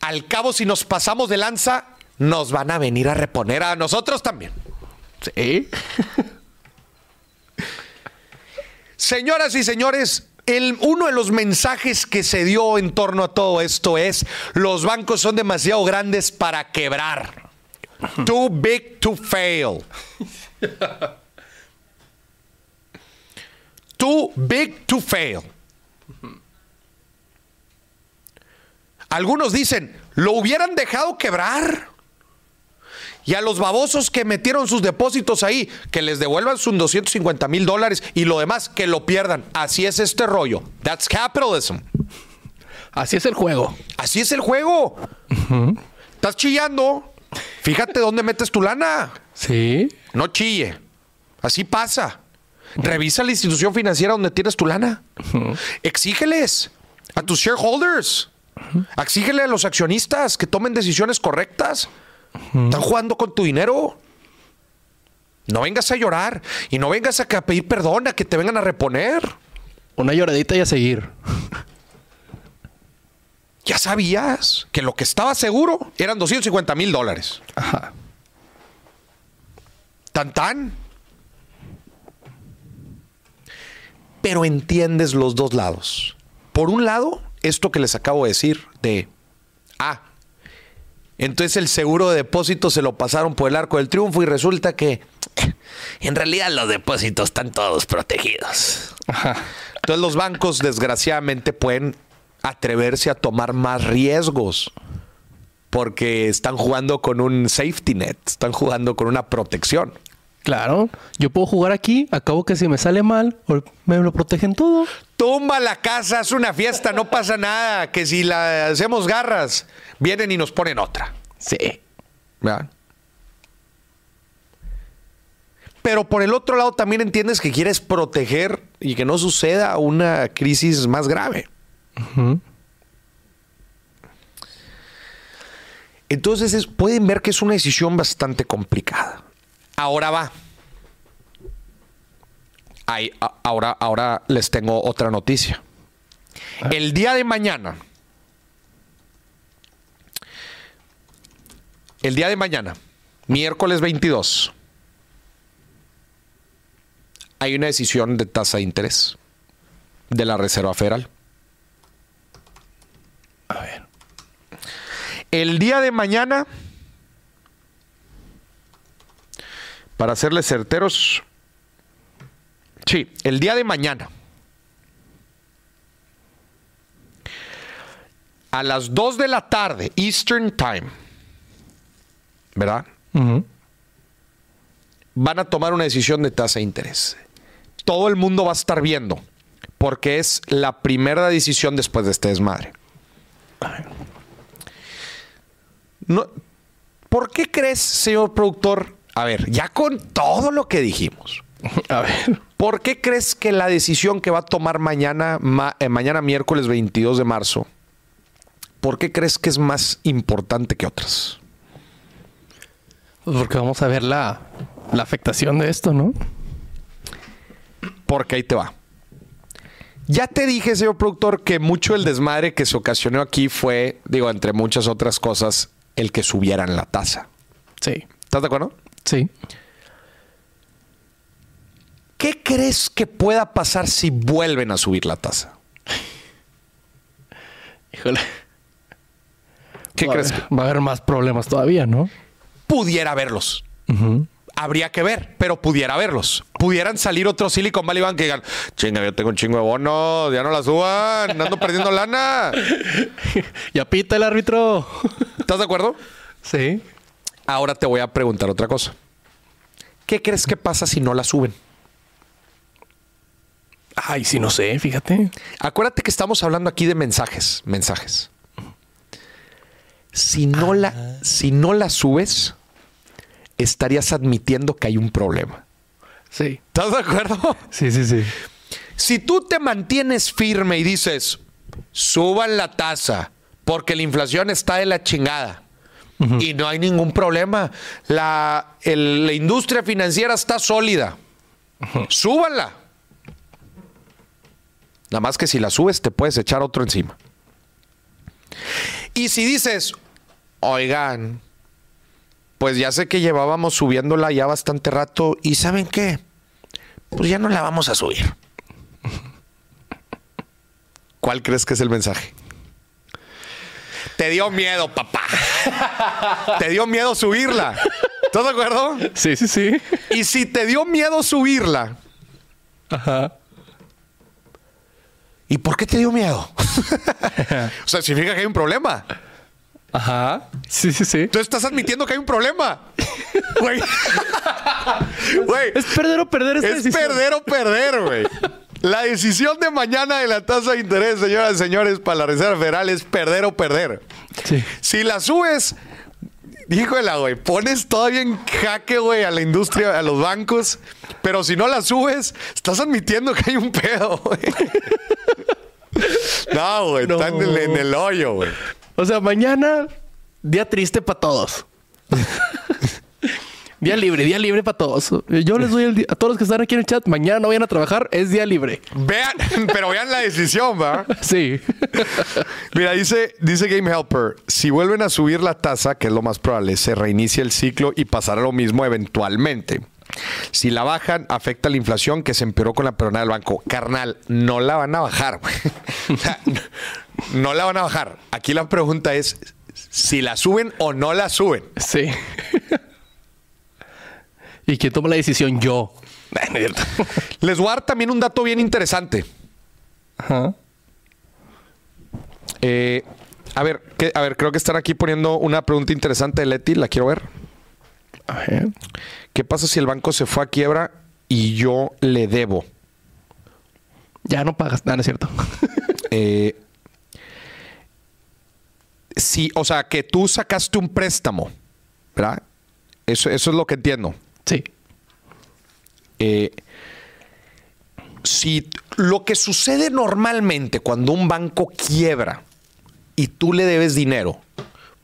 al cabo, si nos pasamos de lanza, nos van a venir a reponer a nosotros también. Sí. Señoras y señores, el, uno de los mensajes que se dio en torno a todo esto es, los bancos son demasiado grandes para quebrar. Too big to fail. Too big to fail. Algunos dicen, lo hubieran dejado quebrar. Y a los babosos que metieron sus depósitos ahí, que les devuelvan sus 250 mil dólares y lo demás, que lo pierdan. Así es este rollo. That's capitalism. Así es el juego. Así es el juego. Estás chillando. Fíjate dónde metes tu lana. Sí. No chille. Así pasa. Revisa la institución financiera donde tienes tu lana. Exígeles a tus shareholders. Exígele a los accionistas que tomen decisiones correctas. Están jugando con tu dinero. No vengas a llorar y no vengas a pedir perdón, a que te vengan a reponer. Una lloradita y a seguir. Ya sabías que lo que estaba seguro eran 250 mil dólares. Ajá. Tan tan. Pero entiendes los dos lados. Por un lado, esto que les acabo de decir de, ah, entonces el seguro de depósito se lo pasaron por el arco del triunfo y resulta que en realidad los depósitos están todos protegidos. Entonces los bancos desgraciadamente pueden atreverse a tomar más riesgos porque están jugando con un safety net, están jugando con una protección. Claro, yo puedo jugar aquí, acabo que si me sale mal, me lo protegen todo. Tumba la casa, haz una fiesta, no pasa nada. Que si la hacemos garras, vienen y nos ponen otra. Sí. ¿Verdad? Pero por el otro lado también entiendes que quieres proteger y que no suceda una crisis más grave. Entonces pueden ver que es una decisión bastante complicada. Ahora va. ahora, ahora les tengo otra noticia. El día de mañana. El día de mañana, miércoles 22, hay una decisión de tasa de interés de la Reserva Federal. A ver. El día de mañana Para serles certeros, sí, el día de mañana. a las 2 de la tarde, Eastern Time, ¿verdad? Van a tomar una decisión de tasa de interés. Todo el mundo va a estar viendo, porque es la primera decisión después de este desmadre. No, ¿Por qué crees, señor productor? A ver, ya con todo lo que dijimos. <laughs> A ver. ¿Por qué crees que la decisión que va a tomar mañana, eh, mañana miércoles 22 de marzo, ¿por qué crees que es más importante que otras? Pues porque vamos a ver la, la afectación de esto, ¿no? Porque ahí te va. Ya te dije, señor productor, que mucho el desmadre que se ocasionó aquí fue, digo, entre muchas otras cosas, el que subieran la tasa. Sí. ¿Estás de acuerdo? Sí. ¿Qué crees que pueda pasar si vuelven a subir la tasa? <laughs> Híjole. ¿Qué crees? va a haber más problemas todavía, ¿no? Pudiera haberlos. Habría que ver, pero pudiera haberlos. Pudieran salir otros Silicon Valley Bank que digan, chinga, yo tengo un chingo de bonos, ya no la suban, ando perdiendo lana. <laughs> ya pita el árbitro. ¿Estás de acuerdo? Sí. Ahora te voy a preguntar otra cosa. ¿Qué crees que pasa si no la suben? Ay, sí, no sé, fíjate. Acuérdate que estamos hablando aquí de mensajes, mensajes. Si no, la, ah. si no la subes, estarías admitiendo que hay un problema. Sí. ¿Estás de acuerdo? Sí, sí, sí. Si tú te mantienes firme y dices, suban la tasa porque la inflación está de la chingada y no hay ningún problema, la, industria financiera está sólida, súbanla. Nada más que si la subes te puedes echar otro encima. Y si dices, oigan, pues ya sé que llevábamos subiéndola ya bastante rato y ¿saben qué? Pues ya no la vamos a subir. ¿Cuál crees que es el mensaje? Te dio miedo, papá. te dio miedo subirla. ¿Estás de acuerdo? Sí, sí, sí. Y si te dio miedo subirla, Ajá. ¿Y por qué te dio miedo? <laughs> o sea, significa que hay un problema. Ajá. Sí, sí, sí. Tú estás admitiendo que hay un problema. Güey. <laughs> Es perder o perder esta Es perder o perder, güey. La decisión de mañana de la tasa de interés, señoras y señores, para la Reserva Federal es perder o perder. Sí. Si la subes, híjole, güey, pones todavía en jaque, güey, a la industria, a los bancos, pero si no la subes, estás admitiendo que hay un pedo, güey. <laughs> No, güey, están en, el hoyo, güey. O sea, mañana, día triste para todos. <laughs> Día libre, día libre para todos. Yo les doy el día, a todos los que están aquí en el chat, mañana no vayan a trabajar, es día libre. Vean, <laughs> pero vean la decisión, ¿va? Sí. <laughs> Mira, dice, dice Game Helper, si vuelven a subir la tasa, que es lo más probable, se reinicia el ciclo y pasará lo mismo eventualmente. Si la bajan, afecta la inflación que se empeoró con la peronada del banco. Carnal, no la van a bajar. <laughs> no la van a bajar. Aquí la pregunta es si la suben o no la suben. Sí. ¿Y quién toma la decisión? Yo. <laughs> Les voy a dar también un dato bien interesante. Ajá. Eh, a ver, a ver, creo que están aquí poniendo una pregunta interesante de Leti, la quiero ver. A ver. ¿Qué pasa si el banco se fue a quiebra y yo le debo? Ya no pagas, nada, no es cierto. <laughs> eh, sí, o sea, que tú sacaste un préstamo, ¿verdad? Eso, eso es lo que entiendo. Sí. Eh, si lo que sucede normalmente cuando un banco quiebra y tú le debes dinero,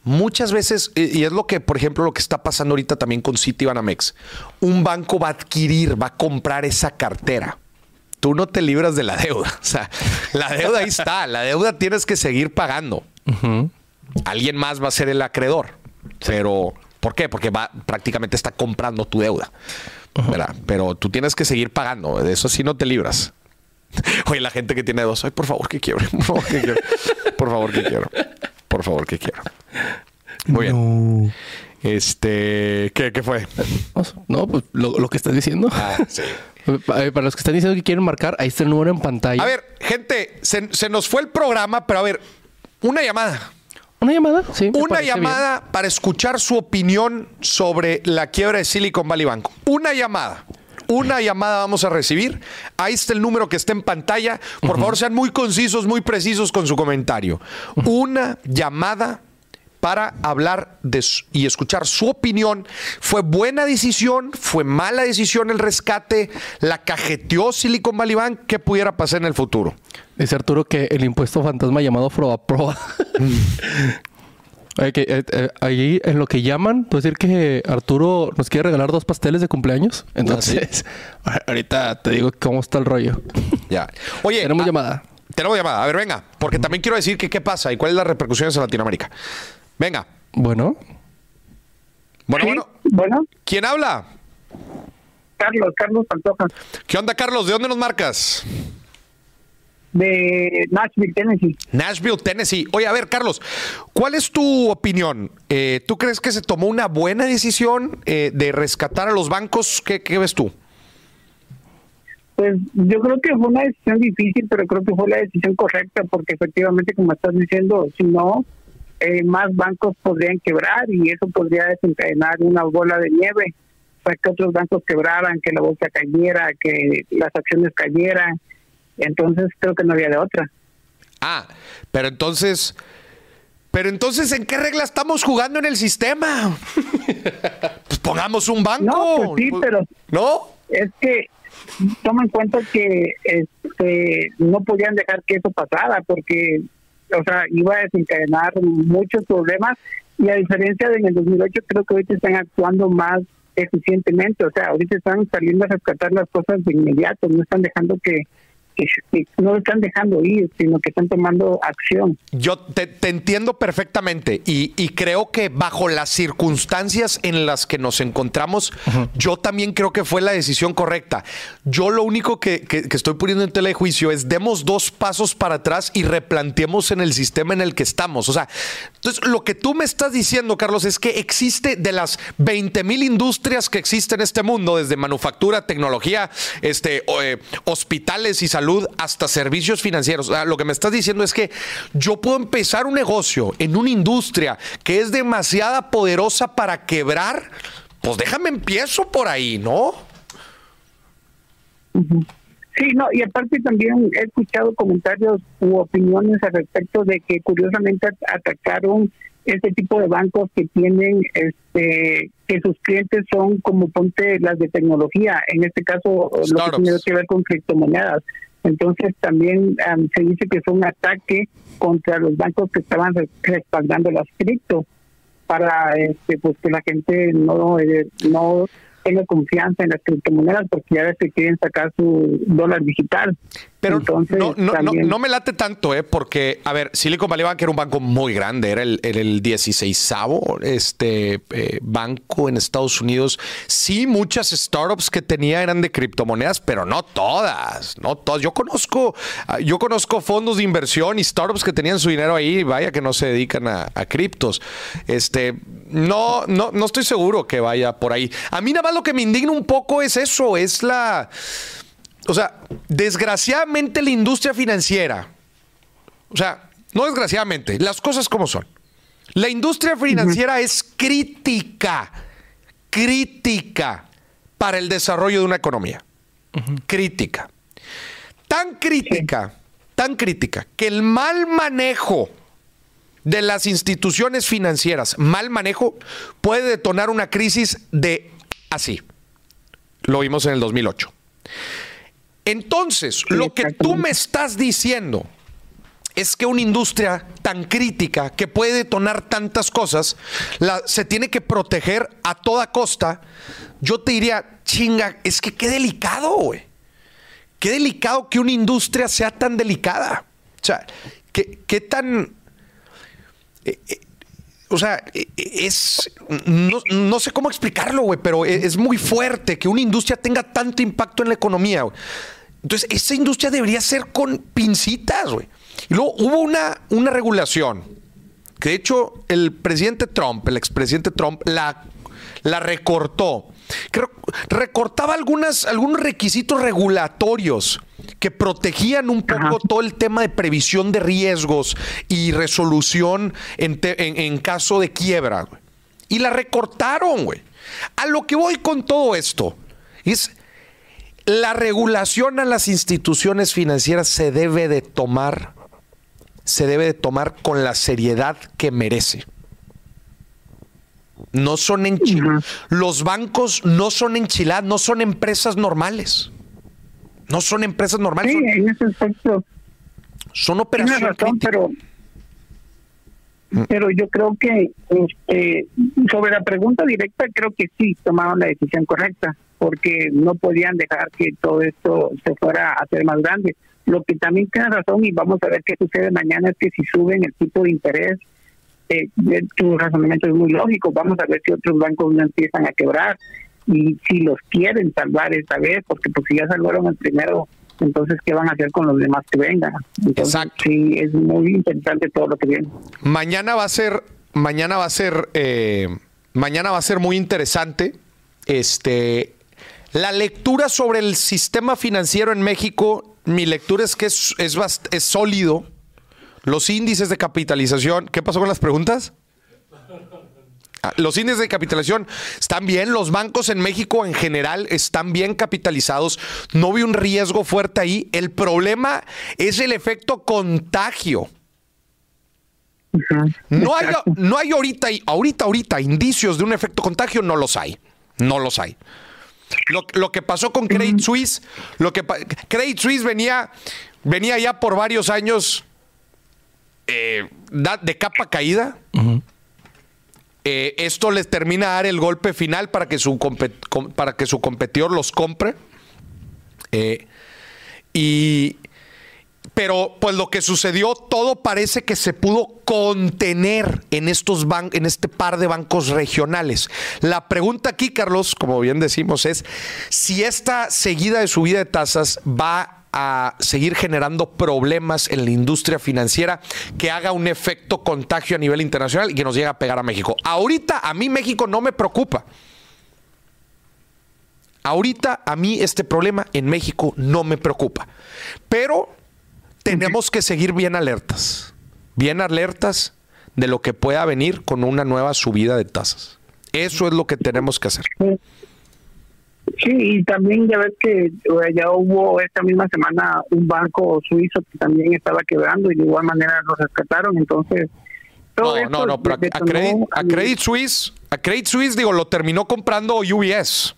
muchas veces, y es lo que, por ejemplo, lo que está pasando ahorita también con Citibanamex, un banco va a adquirir, va a comprar esa cartera. Tú no te libras de la deuda. <laughs> O sea, la deuda ahí está. La deuda tienes que seguir pagando. Alguien más va a ser el acreedor. Pero, ¿por qué? Porque va, prácticamente está comprando tu deuda. Pero tú tienes que seguir pagando. De eso sí no te libras. <laughs> Oye, la gente que tiene dos, ay, por favor que quiebre, <laughs> por favor que quiero. Por favor que quiero. Por favor que quiero. Muy bien. Este, ¿qué, fue? No, pues lo, que estás diciendo. Ah, sí. <laughs> Para los que están diciendo que quieren marcar, ahí está el número en pantalla. A ver, gente, se, se nos fue el programa, pero a ver, Una llamada. Una llamada, sí. Una llamada para escuchar su opinión sobre la quiebra de Silicon Valley Bank. Una llamada. Una llamada vamos a recibir. Ahí está el número que está en pantalla. Por favor, sean muy concisos, muy precisos con su comentario. Una llamada para hablar de y escuchar su opinión. ¿Fue buena decisión? ¿Fue mala decisión el rescate? ¿La cajeteó Silicon Valley Bank? ¿Qué pudiera pasar en el futuro? Dice Arturo que el impuesto fantasma llamado Proa Proa. <laughs> Eh, eh, ahí en lo que llaman, puedo decir que Arturo nos quiere regalar dos pasteles de cumpleaños. Entonces, <laughs> ahorita te digo cómo está el rollo. Ya. Oye, tenemos ah, llamada. Tenemos llamada. A ver, venga, porque también quiero decir que qué pasa y cuáles son las repercusiones en Latinoamérica. Venga. Bueno. Bueno, bueno. Bueno. ¿Quién habla? Carlos, Carlos Pantoja. ¿Qué onda, Carlos? ¿De dónde nos marcas? De Nashville, Tennessee. Nashville, Tennessee. Oye, a ver, Carlos, ¿cuál es tu opinión? Eh, ¿Tú crees que se tomó una buena decisión eh, de rescatar a los bancos? ¿Qué, ¿Qué ves tú? Pues yo creo que fue una decisión difícil, pero creo que fue la decisión correcta, porque efectivamente, como estás diciendo, si no, eh, más bancos podrían quebrar y eso podría desencadenar una bola de nieve para que otros bancos quebraran, que la bolsa cayera, que las acciones cayeran. Entonces creo que no había de otra. Ah, pero entonces, pero entonces, ¿en qué regla estamos jugando en el sistema? <laughs> pues pongamos un banco. No, pues sí, pero no. Es que toma en cuenta que este no podían dejar que eso pasara porque o sea, iba a desencadenar muchos problemas y a diferencia de en el 2008 creo que ahorita están actuando más eficientemente, o sea, ahorita están saliendo a rescatar las cosas de inmediato, no están dejando que que, no lo están dejando ir, sino que están tomando acción. Yo te, entiendo perfectamente y, creo que bajo las circunstancias en las que nos encontramos, yo también creo que fue la decisión correcta. Yo lo único que, que, estoy poniendo en tela de juicio es demos dos pasos para atrás y replanteemos en el sistema en el que estamos. O sea, entonces lo que tú me estás diciendo, Carlos, es que existe de las 20 mil industrias que existen en este mundo, desde manufactura, tecnología, este, eh, hospitales y salud hasta servicios financieros. lo que me estás diciendo es que yo puedo empezar un negocio en una industria que es demasiada poderosa para quebrar. Pues déjame empiezo por ahí, ¿no? Sí, no, y aparte también he escuchado comentarios u opiniones al respecto de que curiosamente atacaron este tipo de bancos que tienen este que sus clientes son como ponte las de tecnología, en este caso lo que tiene que ver con criptomonedas. Entonces también se dice que fue un ataque contra los bancos que estaban respaldando las cripto para este, pues que la gente no eh, no tenga confianza en las criptomonedas porque ya ves que quieren sacar su dólar digital. Pero no, no, me late tanto, ¿eh? Porque, a ver, Silicon Valley Bank era un banco muy grande, era el, el 16 este, eh, banco en Estados Unidos. Sí, muchas startups que tenía eran de criptomonedas, pero no todas, no todas. Yo conozco, ah, yo conozco fondos de inversión y startups que tenían su dinero ahí, vaya que no se dedican a, a criptos. Este, no, no, no estoy seguro que vaya por ahí. A mí nada más lo que me indigna un poco es eso, es la o sea, desgraciadamente la industria financiera, o sea, no desgraciadamente, las cosas como son. La industria financiera es crítica, crítica para el desarrollo de una economía. Crítica. Tan crítica, tan crítica, que el mal manejo de las instituciones financieras, mal manejo, puede detonar una crisis de así. Lo vimos en el 2008. Entonces, lo que tú me estás diciendo es que una industria tan crítica que puede detonar tantas cosas, se tiene que proteger a toda costa. Yo te diría, chinga, es que qué delicado, güey. Qué delicado que una industria sea tan delicada. O sea, qué, tan... Eh, eh, o sea, e, e, es. No, no, sé cómo explicarlo, güey, pero e, es muy fuerte que una industria tenga tanto impacto en la economía. Güey. Entonces, esa industria debería ser con pincitas, güey. Y luego hubo una, una regulación que, de hecho, el presidente Trump, el expresidente Trump, la, la recortó. Creo, recortaba algunas, algunos requisitos regulatorios que protegían un poco todo el tema de previsión de riesgos y resolución en, en caso de quiebra. Y la recortaron, güey. A lo que voy con todo esto es la regulación a las instituciones financieras se debe de tomar se debe de tomar con la seriedad que merece. No son enchiladas. Los bancos no son enchiladas, no son empresas normales. No son empresas normales. Sí, en ese aspecto. Son operaciones. pero Mm. pero yo creo que este, sobre la pregunta directa creo que sí tomaban la decisión correcta porque no podían dejar que todo esto se fuera a hacer más grande. Lo que también tiene razón y vamos a ver qué sucede mañana es que si suben el tipo de interés, eh, tu razonamiento es muy lógico. Vamos a ver si otros bancos no empiezan a quebrar y si los quieren salvar esta vez, porque pues si ya salvaron el primero, entonces qué van a hacer con los demás que vengan. Exacto. Sí, es muy interesante todo lo que viene. Mañana va a ser, mañana va a ser, eh, mañana va a ser muy interesante. Este, la lectura sobre el sistema financiero en México, mi lectura es que es, es, es sólido. Los índices de capitalización. ¿Qué pasó con las preguntas? Ah, los índices de capitalización están bien, los bancos en México en general están bien capitalizados, no vi un riesgo fuerte ahí. El problema es el efecto contagio. No hay, no hay ahorita, ahorita, ahorita indicios de un efecto contagio, no los hay. No los hay. Lo, que pasó con Credit Suisse, lo que Credit Suisse venía, venía ya por varios años eh, de capa caída. Eh, esto les termina a dar el golpe final para que su, para que su competidor los compre. Eh, y, pero pues lo que sucedió, todo parece que se pudo contener en estos en este par de bancos regionales. La pregunta aquí, Carlos, como bien decimos, es si esta seguida de subida de tasas va a seguir generando problemas en la industria financiera que haga un efecto contagio a nivel internacional y que nos llegue a pegar a México. Ahorita a mí México no me preocupa. Ahorita a mí este problema en México no me preocupa. Pero tenemos que seguir bien alertas. Bien alertas de lo que pueda venir con una nueva subida de tasas. Eso es lo que tenemos que hacer. Sí, y también ya ves que ya hubo esta misma semana un banco suizo que también estaba quebrando y de igual manera lo rescataron, entonces... no, no, no, pero a, Credit, Suisse, a Credit Suisse, digo, lo terminó comprando UBS.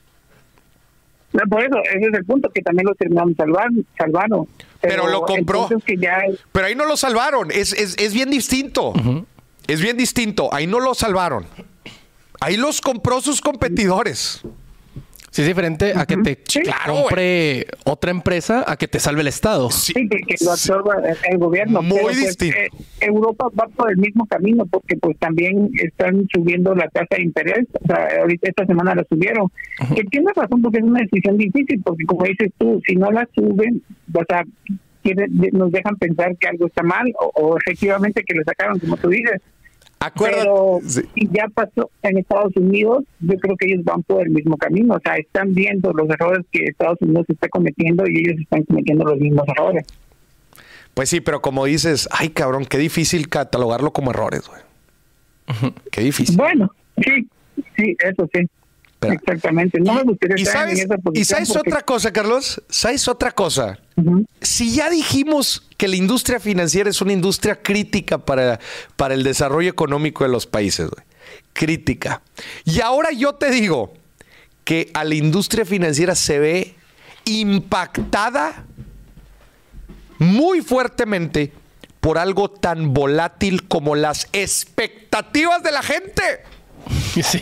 No, por eso, ese es el punto, que también lo terminaron salvando. salvando pero, lo compró. Pero ahí no lo salvaron, es, es, es bien distinto. Es bien distinto, ahí no lo salvaron. Ahí los compró sus competidores. Sí, es diferente a que te compre otra empresa a que te salve el Estado. Sí, que, lo absorba el gobierno. Muy pues, distinto. Eh, Europa va por el mismo camino porque pues también están subiendo la tasa de interés. O sea, ahorita esta semana la subieron. Que tiene razón porque es una decisión difícil porque como dices tú, si no la suben, o sea, nos dejan pensar que algo está mal o, o efectivamente que lo sacaron, como tú dices pero si ya pasó en Estados Unidos, yo creo que ellos van por el mismo camino. O sea, están viendo los errores que Estados Unidos está cometiendo y ellos están cometiendo los mismos errores. Pues sí, pero como dices, ay cabrón, qué difícil catalogarlo como errores, güey. Qué difícil. Bueno, sí, sí, eso sí. Exactamente. No me gustaría ¿Y sabes, ¿Y sabes otra cosa, Carlos? ¿Sabes otra cosa? Si ya dijimos que la industria financiera es una industria crítica para, para el desarrollo económico de los países, crítica. Y ahora yo te digo que a la industria financiera se ve impactada muy fuertemente por algo tan volátil como las expectativas de la gente. <laughs> Sí.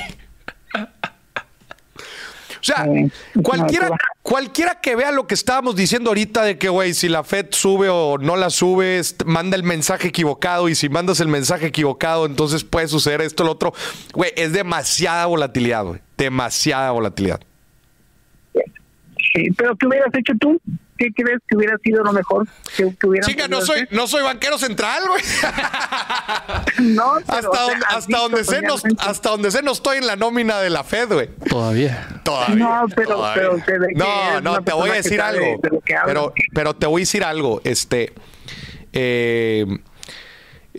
O sea, cualquiera, cualquiera que vea lo que estábamos diciendo ahorita de que, güey, si la Fed sube o no la sube, manda el mensaje equivocado y si mandas el mensaje equivocado, entonces puede suceder esto, lo otro. Güey, es demasiada volatilidad, güey. Demasiada volatilidad. Sí, pero ¿qué hubieras hecho tú? ¿Qué crees que hubiera sido lo mejor que, hubiera Chica, no soy, no soy banquero central, güey. <laughs> no, <laughs> hasta, donde, hasta, donde sé, no, hasta donde sé no estoy en la nómina de la Fed, güey. Todavía. Todavía. No, pero, pero no, no, te voy a decir algo. pero, pero te voy a decir algo. Este. Eh,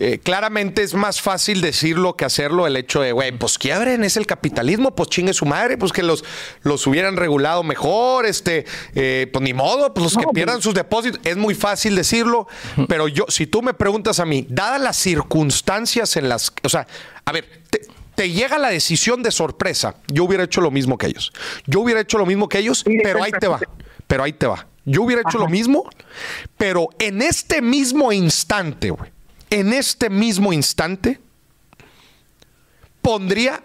eh, claramente es más fácil decirlo que hacerlo el hecho de, güey, pues quiebren, es el capitalismo, pues chingue su madre, pues que los, los hubieran regulado mejor, este, eh, pues ni modo, pues los que pues pierdan sus depósitos, es muy fácil decirlo, pero yo, si tú me preguntas a mí, dadas las circunstancias en las, o sea, a ver, te, llega la decisión de sorpresa, yo hubiera hecho lo mismo que ellos, yo hubiera hecho lo mismo que ellos, pero ahí te va, pero ahí te va. Yo hubiera hecho lo mismo, pero en este mismo instante, güey en este mismo instante pondría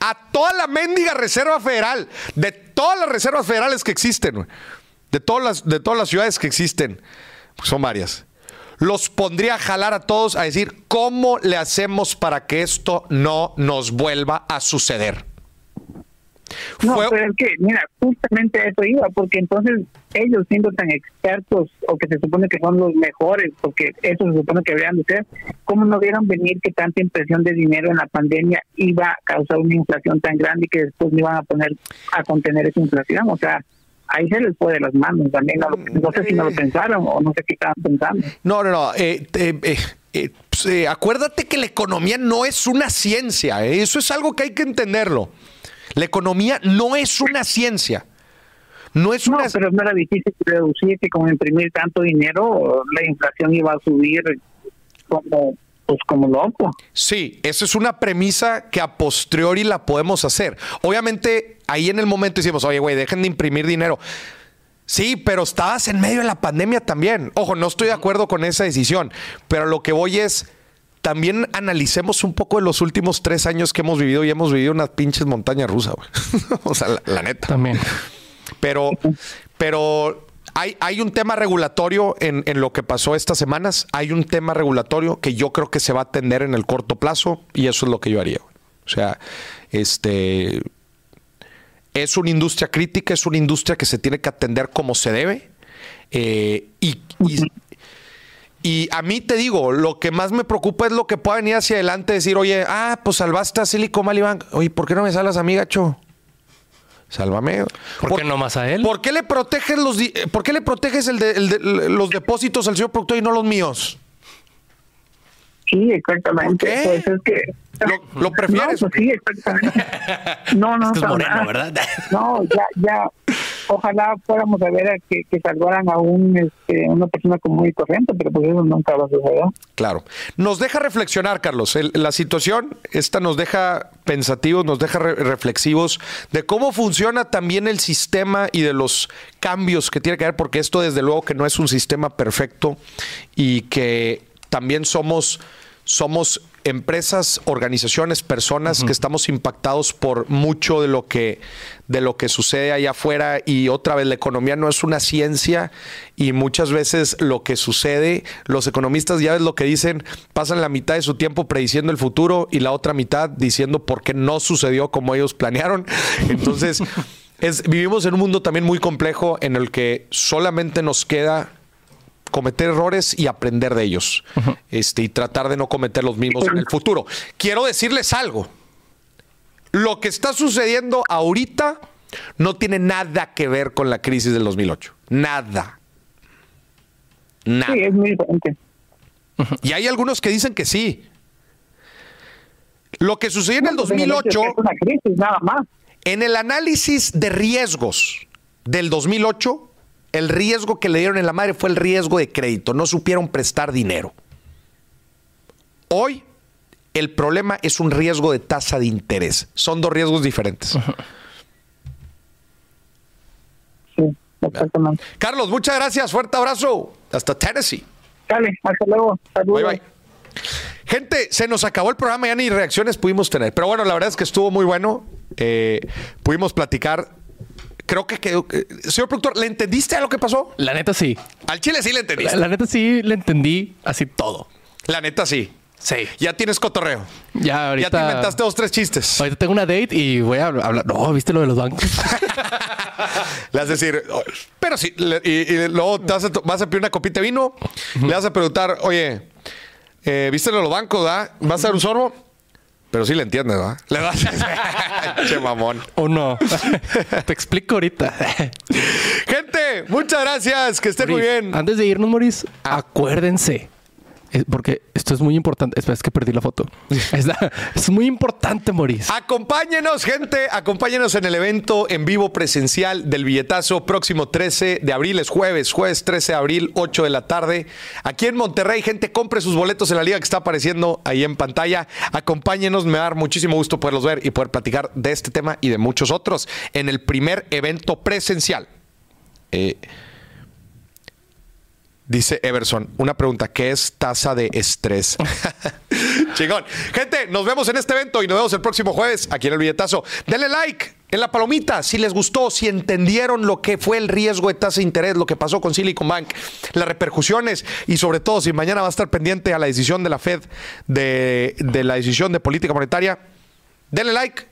a toda la mendiga Reserva Federal, de todas las reservas federales que existen, de todas las, de todas las ciudades que existen, son varias, los pondría a jalar a todos a decir, ¿cómo le hacemos para que esto no nos vuelva a suceder? No, pero es que, mira, justamente eso iba, porque entonces ellos siendo tan expertos o que se supone que son los mejores, porque eso se supone que deberían de ser, ¿cómo no vieron venir que tanta impresión de dinero en la pandemia iba a causar una inflación tan grande y que después no iban a poner a contener esa inflación? O sea, ahí se les fue de las manos también. No, sé si no lo pensaron o no sé qué estaban pensando. No, no, no. Eh, eh, eh, pues, acuérdate que la economía no es una ciencia. Eso es algo que hay que entenderlo. La economía no es una ciencia. No es una. pero no era difícil reducir que como imprimir tanto dinero, la inflación iba a subir como pues como loco. Sí, esa es una premisa que a posteriori la podemos hacer. Obviamente, ahí en el momento decimos, oye, güey, dejen de imprimir dinero. Sí, pero estabas en medio de la pandemia también. Ojo, no estoy de acuerdo con esa decisión, pero lo que voy es, también analicemos un poco de los últimos tres años que hemos vivido y hemos vivido unas pinches montañas rusas, güey. <laughs> o sea, la, neta. También. Pero, pero hay, hay, un tema regulatorio en, en, lo que pasó estas semanas. Hay un tema regulatorio que yo creo que se va a atender en el corto plazo y eso es lo que yo haría. O sea, este es una industria crítica, es una industria que se tiene que atender como se debe. Eh, y, a mí te digo, lo que más me preocupa es lo que pueda venir hacia adelante, decir, oye, ah, pues salvaste a Silicon Valley Bank. Oye, ¿por qué no me salas a mí, gacho? Sálvame. ¿Por, qué no más a él? ¿Por qué le proteges los, ¿por qué le proteges el de, los depósitos al señor productor y no los míos? Sí, exactamente. Pues es que ¿Lo, prefieres? No, pues sí, exactamente. No, <laughs> no, no. moreno, ¿verdad? No, ya, ya. Ojalá fuéramos a ver a que, salvaran a un, este, una persona común y corriente, pero pues eso nunca va a suceder. Claro. Nos deja reflexionar, Carlos. la situación, esta nos deja pensativos, nos deja reflexivos de cómo funciona también el sistema y de los cambios que tiene que haber, porque esto desde luego que no es un sistema perfecto y que también somos somos empresas, organizaciones, personas que estamos impactados por mucho de lo que de lo que sucede allá afuera y otra vez la economía no es una ciencia y muchas veces lo que sucede, los economistas ya ves lo que dicen, pasan la mitad de su tiempo prediciendo el futuro y la otra mitad diciendo por qué no sucedió como ellos planearon. <laughs> Entonces, es, vivimos en un mundo también muy complejo en el que solamente nos queda cometer errores y aprender de ellos. este, y tratar de no cometer los mismos en el futuro. Quiero decirles algo. Lo que está sucediendo ahorita no tiene nada que ver con la crisis del 2008. Nada. Nada. Sí, es muy diferente. Y hay algunos que dicen que sí. Lo que sucedió en el 2008... Es una crisis, nada más. En el análisis de riesgos del 2008 el riesgo que le dieron en la madre fue el riesgo de crédito. No supieron prestar dinero. Hoy el problema es un riesgo de tasa de interés. Son dos riesgos diferentes. Sí, exactamente. Carlos, muchas gracias. Fuerte abrazo. Hasta Tennessee. Dale, hasta luego. Bye, bye. Gente, se nos acabó el programa, ya ni reacciones pudimos tener. Pero bueno, la verdad es que estuvo muy bueno. Eh, pudimos platicar creo que quedó. Eh, señor productor, ¿le entendiste a lo que pasó? La neta sí. Al chile sí le entendiste. La, neta sí le entendí así todo. La neta sí. Sí. Ya tienes cotorreo. Ya, ahorita. Ya te inventaste dos, tres chistes. Ahorita tengo una date y voy a hablar. No, ¿viste lo de los bancos? <laughs> le vas a decir, oh, pero sí. y, luego vas, a, vas a pedir una copita de vino. Le vas a preguntar, oye, eh, ¿viste lo de los bancos, da? ¿Vas a dar un sorbo? Pero sí le entiendes, ¿verdad? Le vas a <laughs> che mamón. O no. <laughs> Te explico ahorita. Gente, muchas gracias. Que estén muy bien. Antes de irnos, Maurice, ah. acuérdense porque esto es muy importante. Espera, es que perdí la foto. <laughs> es muy importante, Maurice. Acompáñenos, gente. Acompáñenos en el evento en vivo presencial del billetazo próximo 13 de abril. Es jueves, jueves 13 de abril, 8 de la tarde. Aquí en Monterrey, gente, compre sus boletos en la liga que está apareciendo ahí en pantalla. Acompáñenos. Me va a dar muchísimo gusto poderlos ver y poder platicar de este tema y de muchos otros en el primer evento presencial. Eh, Dice Everson, una pregunta, ¿qué es tasa de estrés? <laughs> <laughs> Chingón. Gente, nos vemos en este evento y nos vemos el próximo jueves aquí en el billetazo. Denle like en la palomita si les gustó, si entendieron lo que fue el riesgo de tasa de interés, lo que pasó con Silicon Bank, las repercusiones y sobre todo si mañana va a estar pendiente a la decisión de la Fed de, de la decisión de política monetaria. Denle like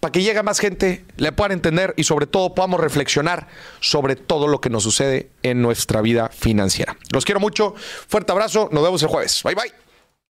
para que llegue más gente, le puedan entender y sobre todo podamos reflexionar sobre todo lo que nos sucede en nuestra vida financiera. Los quiero mucho, fuerte abrazo, nos vemos el jueves. Bye bye.